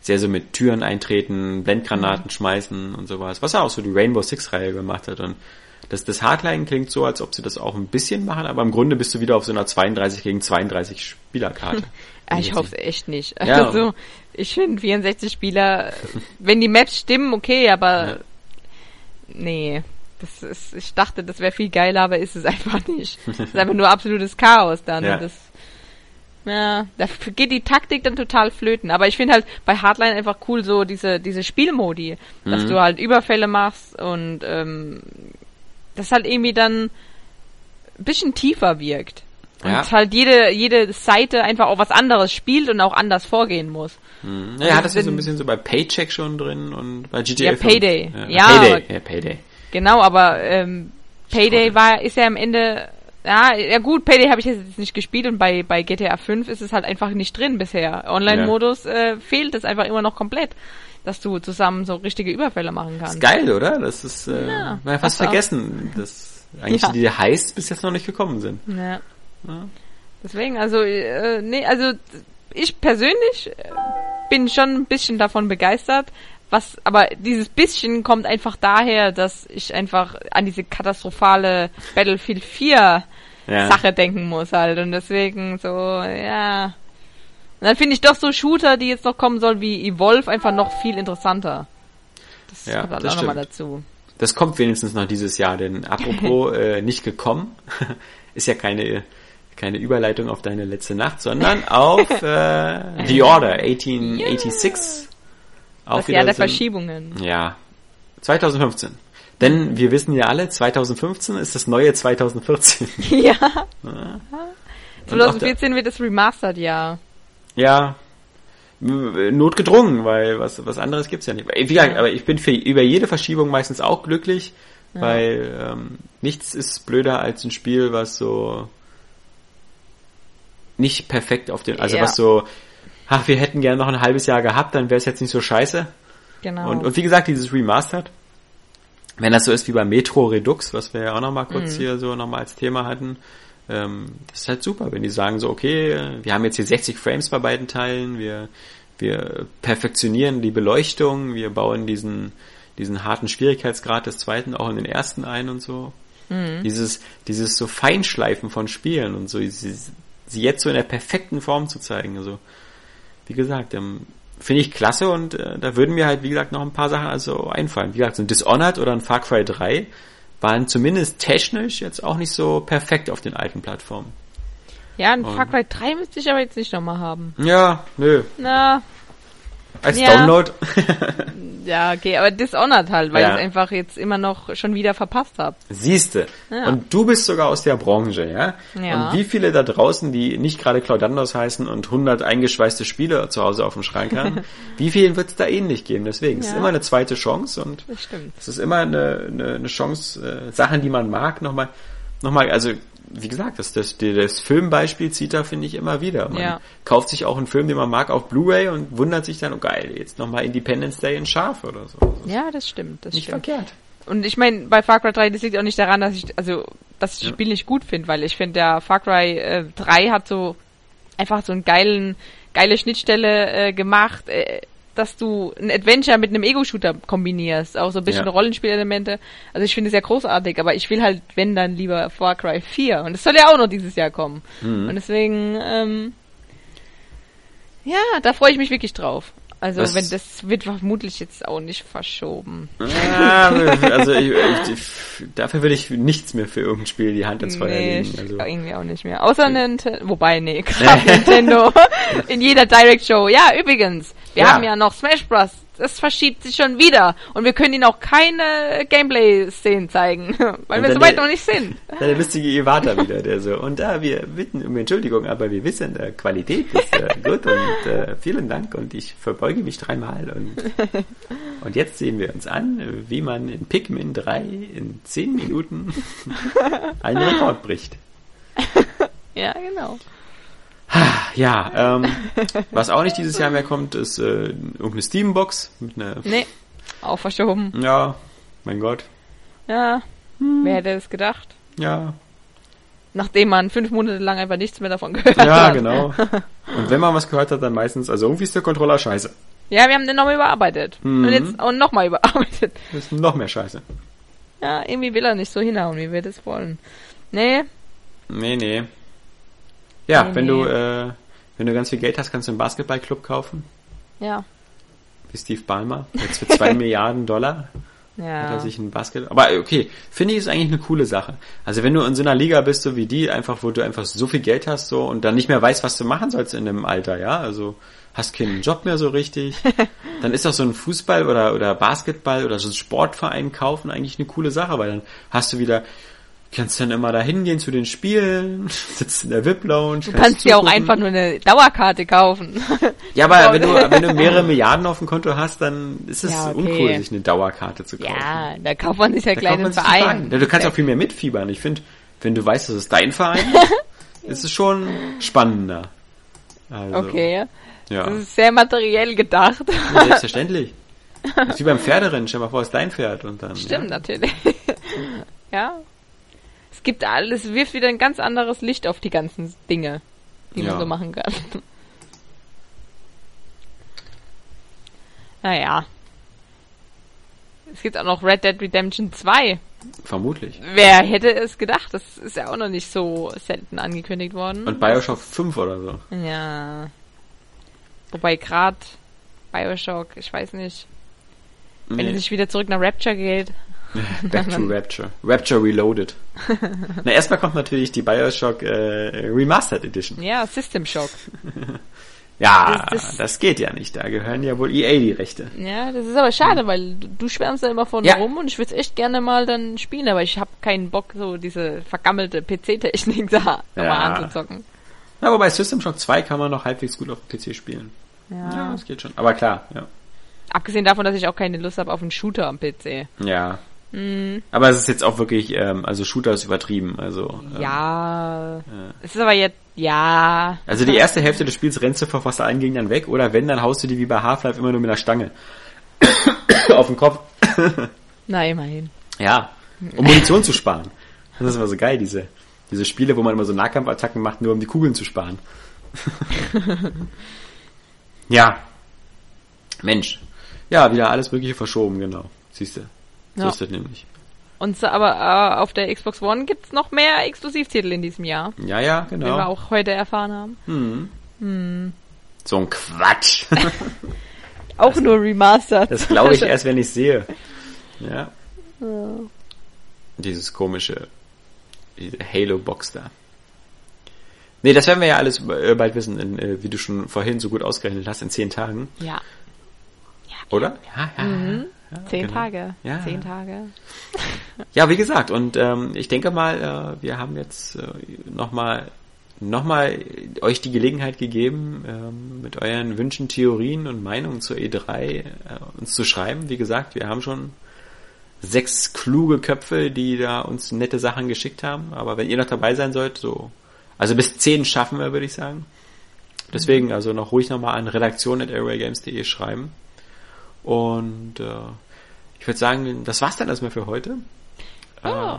sehr so mit Türen eintreten, Blendgranaten mhm. schmeißen und sowas, was ja auch so die Rainbow Six-Reihe gemacht hat und das, das Hardline klingt so, als ob sie das auch ein bisschen machen, aber im Grunde bist du wieder auf so einer 32 gegen 32 Spielerkarte. ich hoffe es echt nicht. Ja. Also, ich finde 64 Spieler, wenn die Maps stimmen, okay, aber ja. Nee. Das ist, ich dachte, das wäre viel geiler, aber ist es einfach nicht. Das ist einfach nur absolutes Chaos dann. Ja. Das, ja, da geht die Taktik dann total flöten. Aber ich finde halt bei Hardline einfach cool so diese, diese Spielmodi, mhm. dass du halt Überfälle machst und ähm, das halt irgendwie dann ein bisschen tiefer wirkt. Und ja. halt jede, jede Seite einfach auch was anderes spielt und auch anders vorgehen muss. Hm. Ja, hat das ist so ein bisschen so bei Paycheck schon drin und bei GTA ja, Payday. Ja, ja, Payday. Aber, ja, Payday. Genau, aber ähm, Payday war, ist ja am Ende, ja, ja gut, Payday habe ich jetzt nicht gespielt und bei, bei GTA 5 ist es halt einfach nicht drin bisher. Online-Modus äh, fehlt es einfach immer noch komplett dass du zusammen so richtige Überfälle machen kannst. Ist geil, oder? Das ist äh, ja, ja fast vergessen, auch. dass eigentlich ja. die Heiß bis jetzt noch nicht gekommen sind. Ja. Ja. Deswegen, also äh, nee, also ich persönlich äh, bin schon ein bisschen davon begeistert, was, aber dieses bisschen kommt einfach daher, dass ich einfach an diese katastrophale Battlefield 4 ja. Sache denken muss halt und deswegen so, ja, und dann finde ich doch so Shooter, die jetzt noch kommen sollen, wie Evolve, einfach noch viel interessanter. Das ja, kommt dann auch nochmal dazu. Das kommt wenigstens noch dieses Jahr, denn apropos äh, nicht gekommen, ist ja keine, keine Überleitung auf deine letzte Nacht, sondern auf äh, The Order 1886. Auch das Jahr der Verschiebungen. Ja, 2015. Denn wir wissen ja alle, 2015 ist das neue 2014. Ja. ja. 2014 wird das Remastered Jahr. Ja, notgedrungen, weil was, was anderes gibt's ja nicht. Wie gesagt, aber ich bin für, über jede Verschiebung meistens auch glücklich, ja. weil ähm, nichts ist blöder als ein Spiel, was so nicht perfekt auf den, also ja. was so, ach, wir hätten gerne noch ein halbes Jahr gehabt, dann wäre es jetzt nicht so scheiße. Genau. Und, und wie gesagt, dieses Remastered, wenn das so ist wie bei Metro Redux, was wir ja auch nochmal kurz mhm. hier so nochmal als Thema hatten, ähm, das ist halt super, wenn die sagen so, okay, wir haben jetzt hier 60 Frames bei beiden Teilen, wir, wir perfektionieren die Beleuchtung, wir bauen diesen, diesen harten Schwierigkeitsgrad des zweiten auch in den ersten ein und so. Mhm. Dieses, dieses so Feinschleifen von Spielen und so, sie, sie jetzt so in der perfekten Form zu zeigen. Also, wie gesagt, ähm, finde ich klasse und äh, da würden mir halt, wie gesagt, noch ein paar Sachen also einfallen. Wie gesagt, so ein Dishonored oder ein Far Cry 3 waren zumindest technisch jetzt auch nicht so perfekt auf den alten Plattformen. Ja, ein Far Cry 3 müsste ich aber jetzt nicht nochmal haben. Ja, nö. Na. Als Ja. Download. Ja, okay, aber Dishonored halt, weil Ja. ich es einfach jetzt immer noch schon wieder verpasst habe. Siehste. Ja. Und du bist sogar aus der Branche, ja? Ja. Und wie viele da draußen, die nicht gerade Claudandos heißen und 100 eingeschweißte Spiele zu Hause auf dem Schrank haben, wie vielen wird es da ähnlich geben? Deswegen, es ist immer eine zweite Chance und es ist immer eine, eine, eine Chance, äh, Sachen, die man mag, nochmal, nochmal, also wie gesagt, das, das, das Filmbeispiel zieht da, finde ich, immer wieder. Man Ja. kauft sich auch einen Film, den man mag, auf Blu-ray und wundert sich dann, oh geil, jetzt nochmal Independence Day in Scharf oder so. Das Ja, das stimmt, das nicht stimmt. verkehrt. Und ich meine, bei Far Cry 3, das liegt auch nicht daran, dass ich, also, dass ich das Spiel nicht gut finde, weil ich finde, der Far Cry äh, 3 hat so einfach so einen geilen, geile Schnittstelle äh, gemacht, äh, dass du ein Adventure mit einem Ego-Shooter kombinierst, auch so ein bisschen Ja. Rollenspielelemente. Also ich finde es ja großartig, aber ich will halt, wenn dann lieber Far Cry 4. Und es soll ja auch noch dieses Jahr kommen. Mhm. Und deswegen, ähm, ja, da freue ich mich wirklich drauf. Also Was- wenn das wird vermutlich jetzt auch nicht verschoben. Ja, also ich, ich, dafür würde ich nichts mehr für irgendein Spiel die Hand ins Feuer Nee, legen. Also, irgendwie auch nicht mehr. Außer Nintendo, wobei, nee, Nintendo in jeder Direct Show. Ja, übrigens, wir Ja. haben ja noch Smash Bros. Das verschiebt sich schon wieder. Und wir können ihnen auch keine Gameplay-Szenen zeigen, weil Und wir soweit noch nicht sind. der lustige Iwata wieder, der so, und da, wir bitten um Entschuldigung, aber wir wissen, äh, Qualität ist äh, gut und äh, vielen Dank und ich verbeuge mich dreimal und, und jetzt sehen wir uns an, wie man in Pikmin 3 in 10 Minuten einen Rekord bricht. Ja, genau. Ja, ähm, was auch nicht dieses Jahr mehr kommt, ist äh, irgendeine Steambox mit einer, Nee, auch verschoben. ja, mein Gott, Ja, Hm. wer hätte es gedacht? ja, Nachdem man fünf Monate lang einfach nichts mehr davon gehört ja, hat. genau. Und wenn man was gehört hat, dann meistens, also irgendwie ist der Controller scheiße. Ja, wir haben den nochmal überarbeitet. Mhm. Und jetzt auch nochmal überarbeitet. Das ist noch mehr scheiße. Ja, irgendwie will er nicht so hinhauen, wie wir das wollen. Nee, Nee, nee. Ja, Nee, wenn nee. du, äh, wenn du ganz viel Geld hast, kannst du einen Basketballclub kaufen. ja. Wie Steve Ballmer. Jetzt für zwei Milliarden Dollar hat Ja. er sich ein Basket. Aber okay, finde ich ist eigentlich eine coole Sache. Also wenn du in so einer Liga bist, so wie die, einfach, wo du einfach so viel Geld hast, so, und dann nicht mehr weißt, was du machen sollst in dem Alter, ja, also, hast keinen Job mehr so richtig, dann ist doch so ein Fußball oder, oder Basketball oder so ein Sportverein kaufen eigentlich eine coole Sache, weil dann hast du wieder, kannst dann immer da hingehen zu den Spielen, sitzt in der VIP-Lounge. Du kannst dir auch einfach nur eine Dauerkarte kaufen. Ja, aber wenn du, wenn du mehrere Milliarden auf dem Konto hast, dann ist es Ja, okay. uncool, sich eine Dauerkarte zu kaufen. ja, da kauft man sich ja Da gleich einen Verein. Ja, du kannst auch viel mehr mitfiebern. Ich finde, wenn du weißt, dass es dein Verein ist, ist es schon spannender. Also, Okay, Ja, das ist sehr materiell gedacht. Ja, selbstverständlich. Das ist wie beim Pferderennen. Stell mal vor, es ist dein Pferd und dann. Stimmt natürlich. ja. Es gibt alles, wirft wieder ein ganz anderes Licht auf die ganzen Dinge, die Ja. man so machen kann. naja. Es gibt auch noch Red Dead Redemption 2. Vermutlich. Wer hätte es gedacht? Das ist ja auch noch nicht so selten angekündigt worden. Und Bioshock 5 oder so. Ja. Wobei gerade Bioshock, ich weiß nicht, wenn Nee. es nicht wieder zurück nach Rapture geht. Back to Rapture. Rapture Reloaded. Na, erstmal kommt natürlich die Bioshock äh, Remastered Edition. Ja, System Shock. Ja, Das- das, das- geht ja nicht. Da gehören ja wohl EA die Rechte. Ja, das ist aber schade, weil du, schwärmst da immer von Ja. rum und ich würde es echt gerne mal dann spielen, aber ich habe keinen Bock, so diese vergammelte PC-Technik da nochmal Ja. anzuzocken. Na, aber bei System Shock 2 kann man noch halbwegs gut auf dem PC spielen. Ja. Ja, das geht schon. Aber klar, ja. Abgesehen davon, dass ich auch keine Lust habe auf einen Shooter am PC. Ja. Hm, Aber es ist jetzt auch wirklich, ähm, also Shooter ist übertrieben. Also, ähm, ja. Es ist aber jetzt, ja. Also die erste Hälfte des Spiels rennst du vor fast allen Gegnern weg oder wenn, dann haust du die wie bei Half-Life immer nur mit einer Stange auf den Kopf. Na, immerhin. Ja, um Munition zu sparen. Das ist immer so geil, diese, diese Spiele, wo man immer so Nahkampfattacken macht, nur um die Kugeln zu sparen. ja. Mensch. Ja, wieder alles Mögliche verschoben, genau. Siehst du. So Ja. ist das nämlich. Und so, aber äh, auf der Xbox One gibt's noch mehr Exklusivtitel in diesem Jahr, Ja, ja, wie wir genau. auch heute erfahren haben. Hm. So ein Quatsch. Auch nur remastered. Das glaube ich erst, wenn ich sehe. Ja. dieses komische diese Halo-Box da. Nee, das werden wir ja alles äh, bald wissen, in, äh, wie du schon vorhin so gut ausgerechnet hast, in zehn Tagen. Ja. ja Oder? Ja, ja. Mhm. Ja zehn genau. Tage. Ja. Zehn Tage. Ja, wie gesagt, und ähm, ich denke mal, äh, wir haben jetzt äh, nochmal nochmal euch die Gelegenheit gegeben, ähm, mit euren Wünschen, Theorien und Meinungen zur E3 äh, uns zu schreiben. Wie gesagt, wir haben schon sechs kluge Köpfe, die da uns nette Sachen geschickt haben. Aber wenn ihr noch dabei sein sollt, so, also bis zehn schaffen wir, würde ich sagen. Deswegen also noch ruhig nochmal an redaktion.airwaygames.de schreiben. Und äh, ich würde sagen, das war's dann erstmal für heute. Oh. Äh,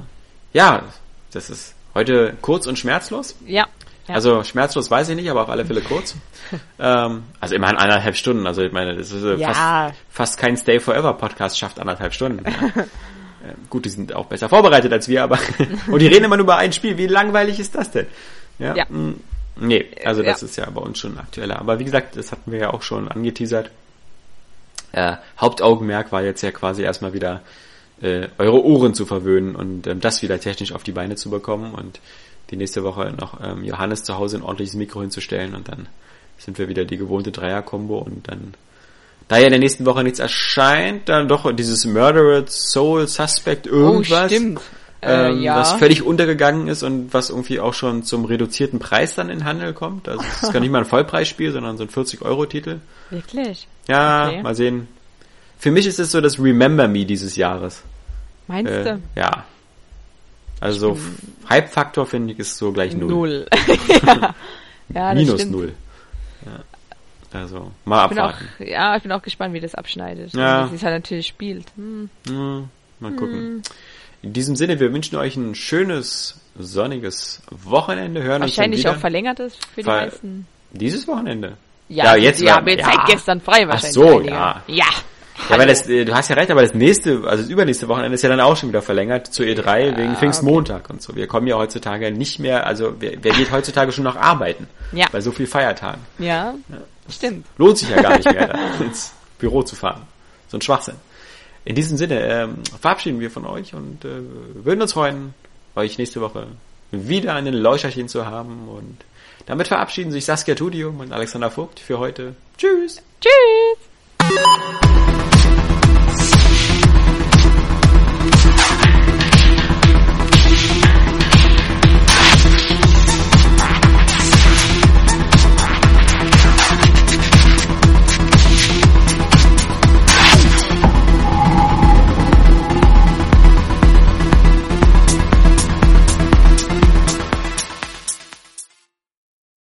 ja, das ist heute kurz und schmerzlos. Ja. Ja. Also schmerzlos weiß ich nicht, aber auf alle Fälle kurz. ähm, also immerhin anderthalb Stunden. Also ich meine, das ist äh, ja. fast, fast kein Stay Forever Podcast schafft anderthalb Stunden. Ja. äh, gut, die sind auch besser vorbereitet als wir, aber und die reden immer nur über ein Spiel. Wie langweilig ist das denn? Ja. ja. Mm, nee, also das ist ja bei uns schon aktueller. Aber wie gesagt, das hatten wir ja auch schon angeteasert. Äh, Hauptaugenmerk war jetzt ja quasi erstmal wieder äh, eure Ohren zu verwöhnen und ähm, das wieder technisch auf die Beine zu bekommen und die nächste Woche noch ähm, Johannes zu Hause ein ordentliches Mikro hinzustellen und dann sind wir wieder die gewohnte Dreier-Kombo und dann, da ja in der nächsten Woche nichts erscheint, dann doch dieses Murdered Soul Suspect irgendwas. Oh, stimmt. Äh, ähm, ja. Was völlig untergegangen ist und was irgendwie auch schon zum reduzierten Preis dann in Handel kommt. Also es ist gar nicht mal ein Vollpreisspiel, sondern so ein 40-Euro-Titel. Wirklich? Ja, okay. mal sehen. Für mich ist es so das Remember Me dieses Jahres. Meinst äh, du? Ja, also so Hype-Faktor finde ich ist so gleich null. Null. ja. ja Minus stimmt. null. Ja. Also mal abwarten. Auch, ja, ich bin auch gespannt, wie das abschneidet. Ja. Also, wie es halt natürlich spielt. Hm. Hm, mal gucken. Hm. In diesem Sinne, wir wünschen euch ein schönes, sonniges Wochenende. Hören Wahrscheinlich auch verlängertes für die Ver meisten. Dieses Wochenende? Ja, ja jetzt. Ja, wir ja. seit gestern frei wahrscheinlich. Ach so, ja. Ja. Ja, weil das, äh, du hast ja recht, aber das nächste, also das übernächste Wochenende ist ja dann auch schon wieder verlängert zu E3 ja, wegen Pfingstmontag okay. und so. Wir kommen ja heutzutage nicht mehr, also wer, wer geht heutzutage schon noch arbeiten? Ja. Bei so viel Feiertagen. Ja, ja stimmt. Lohnt sich ja gar nicht mehr, ins Büro zu fahren. So ein Schwachsinn. In diesem Sinne ähm, verabschieden wir von euch und äh, würden uns freuen, euch nächste Woche wieder einen Läucherchen zu haben und damit verabschieden sich Saskia Tudium und Alexander Vogt für heute. Tschüss. Tschüss.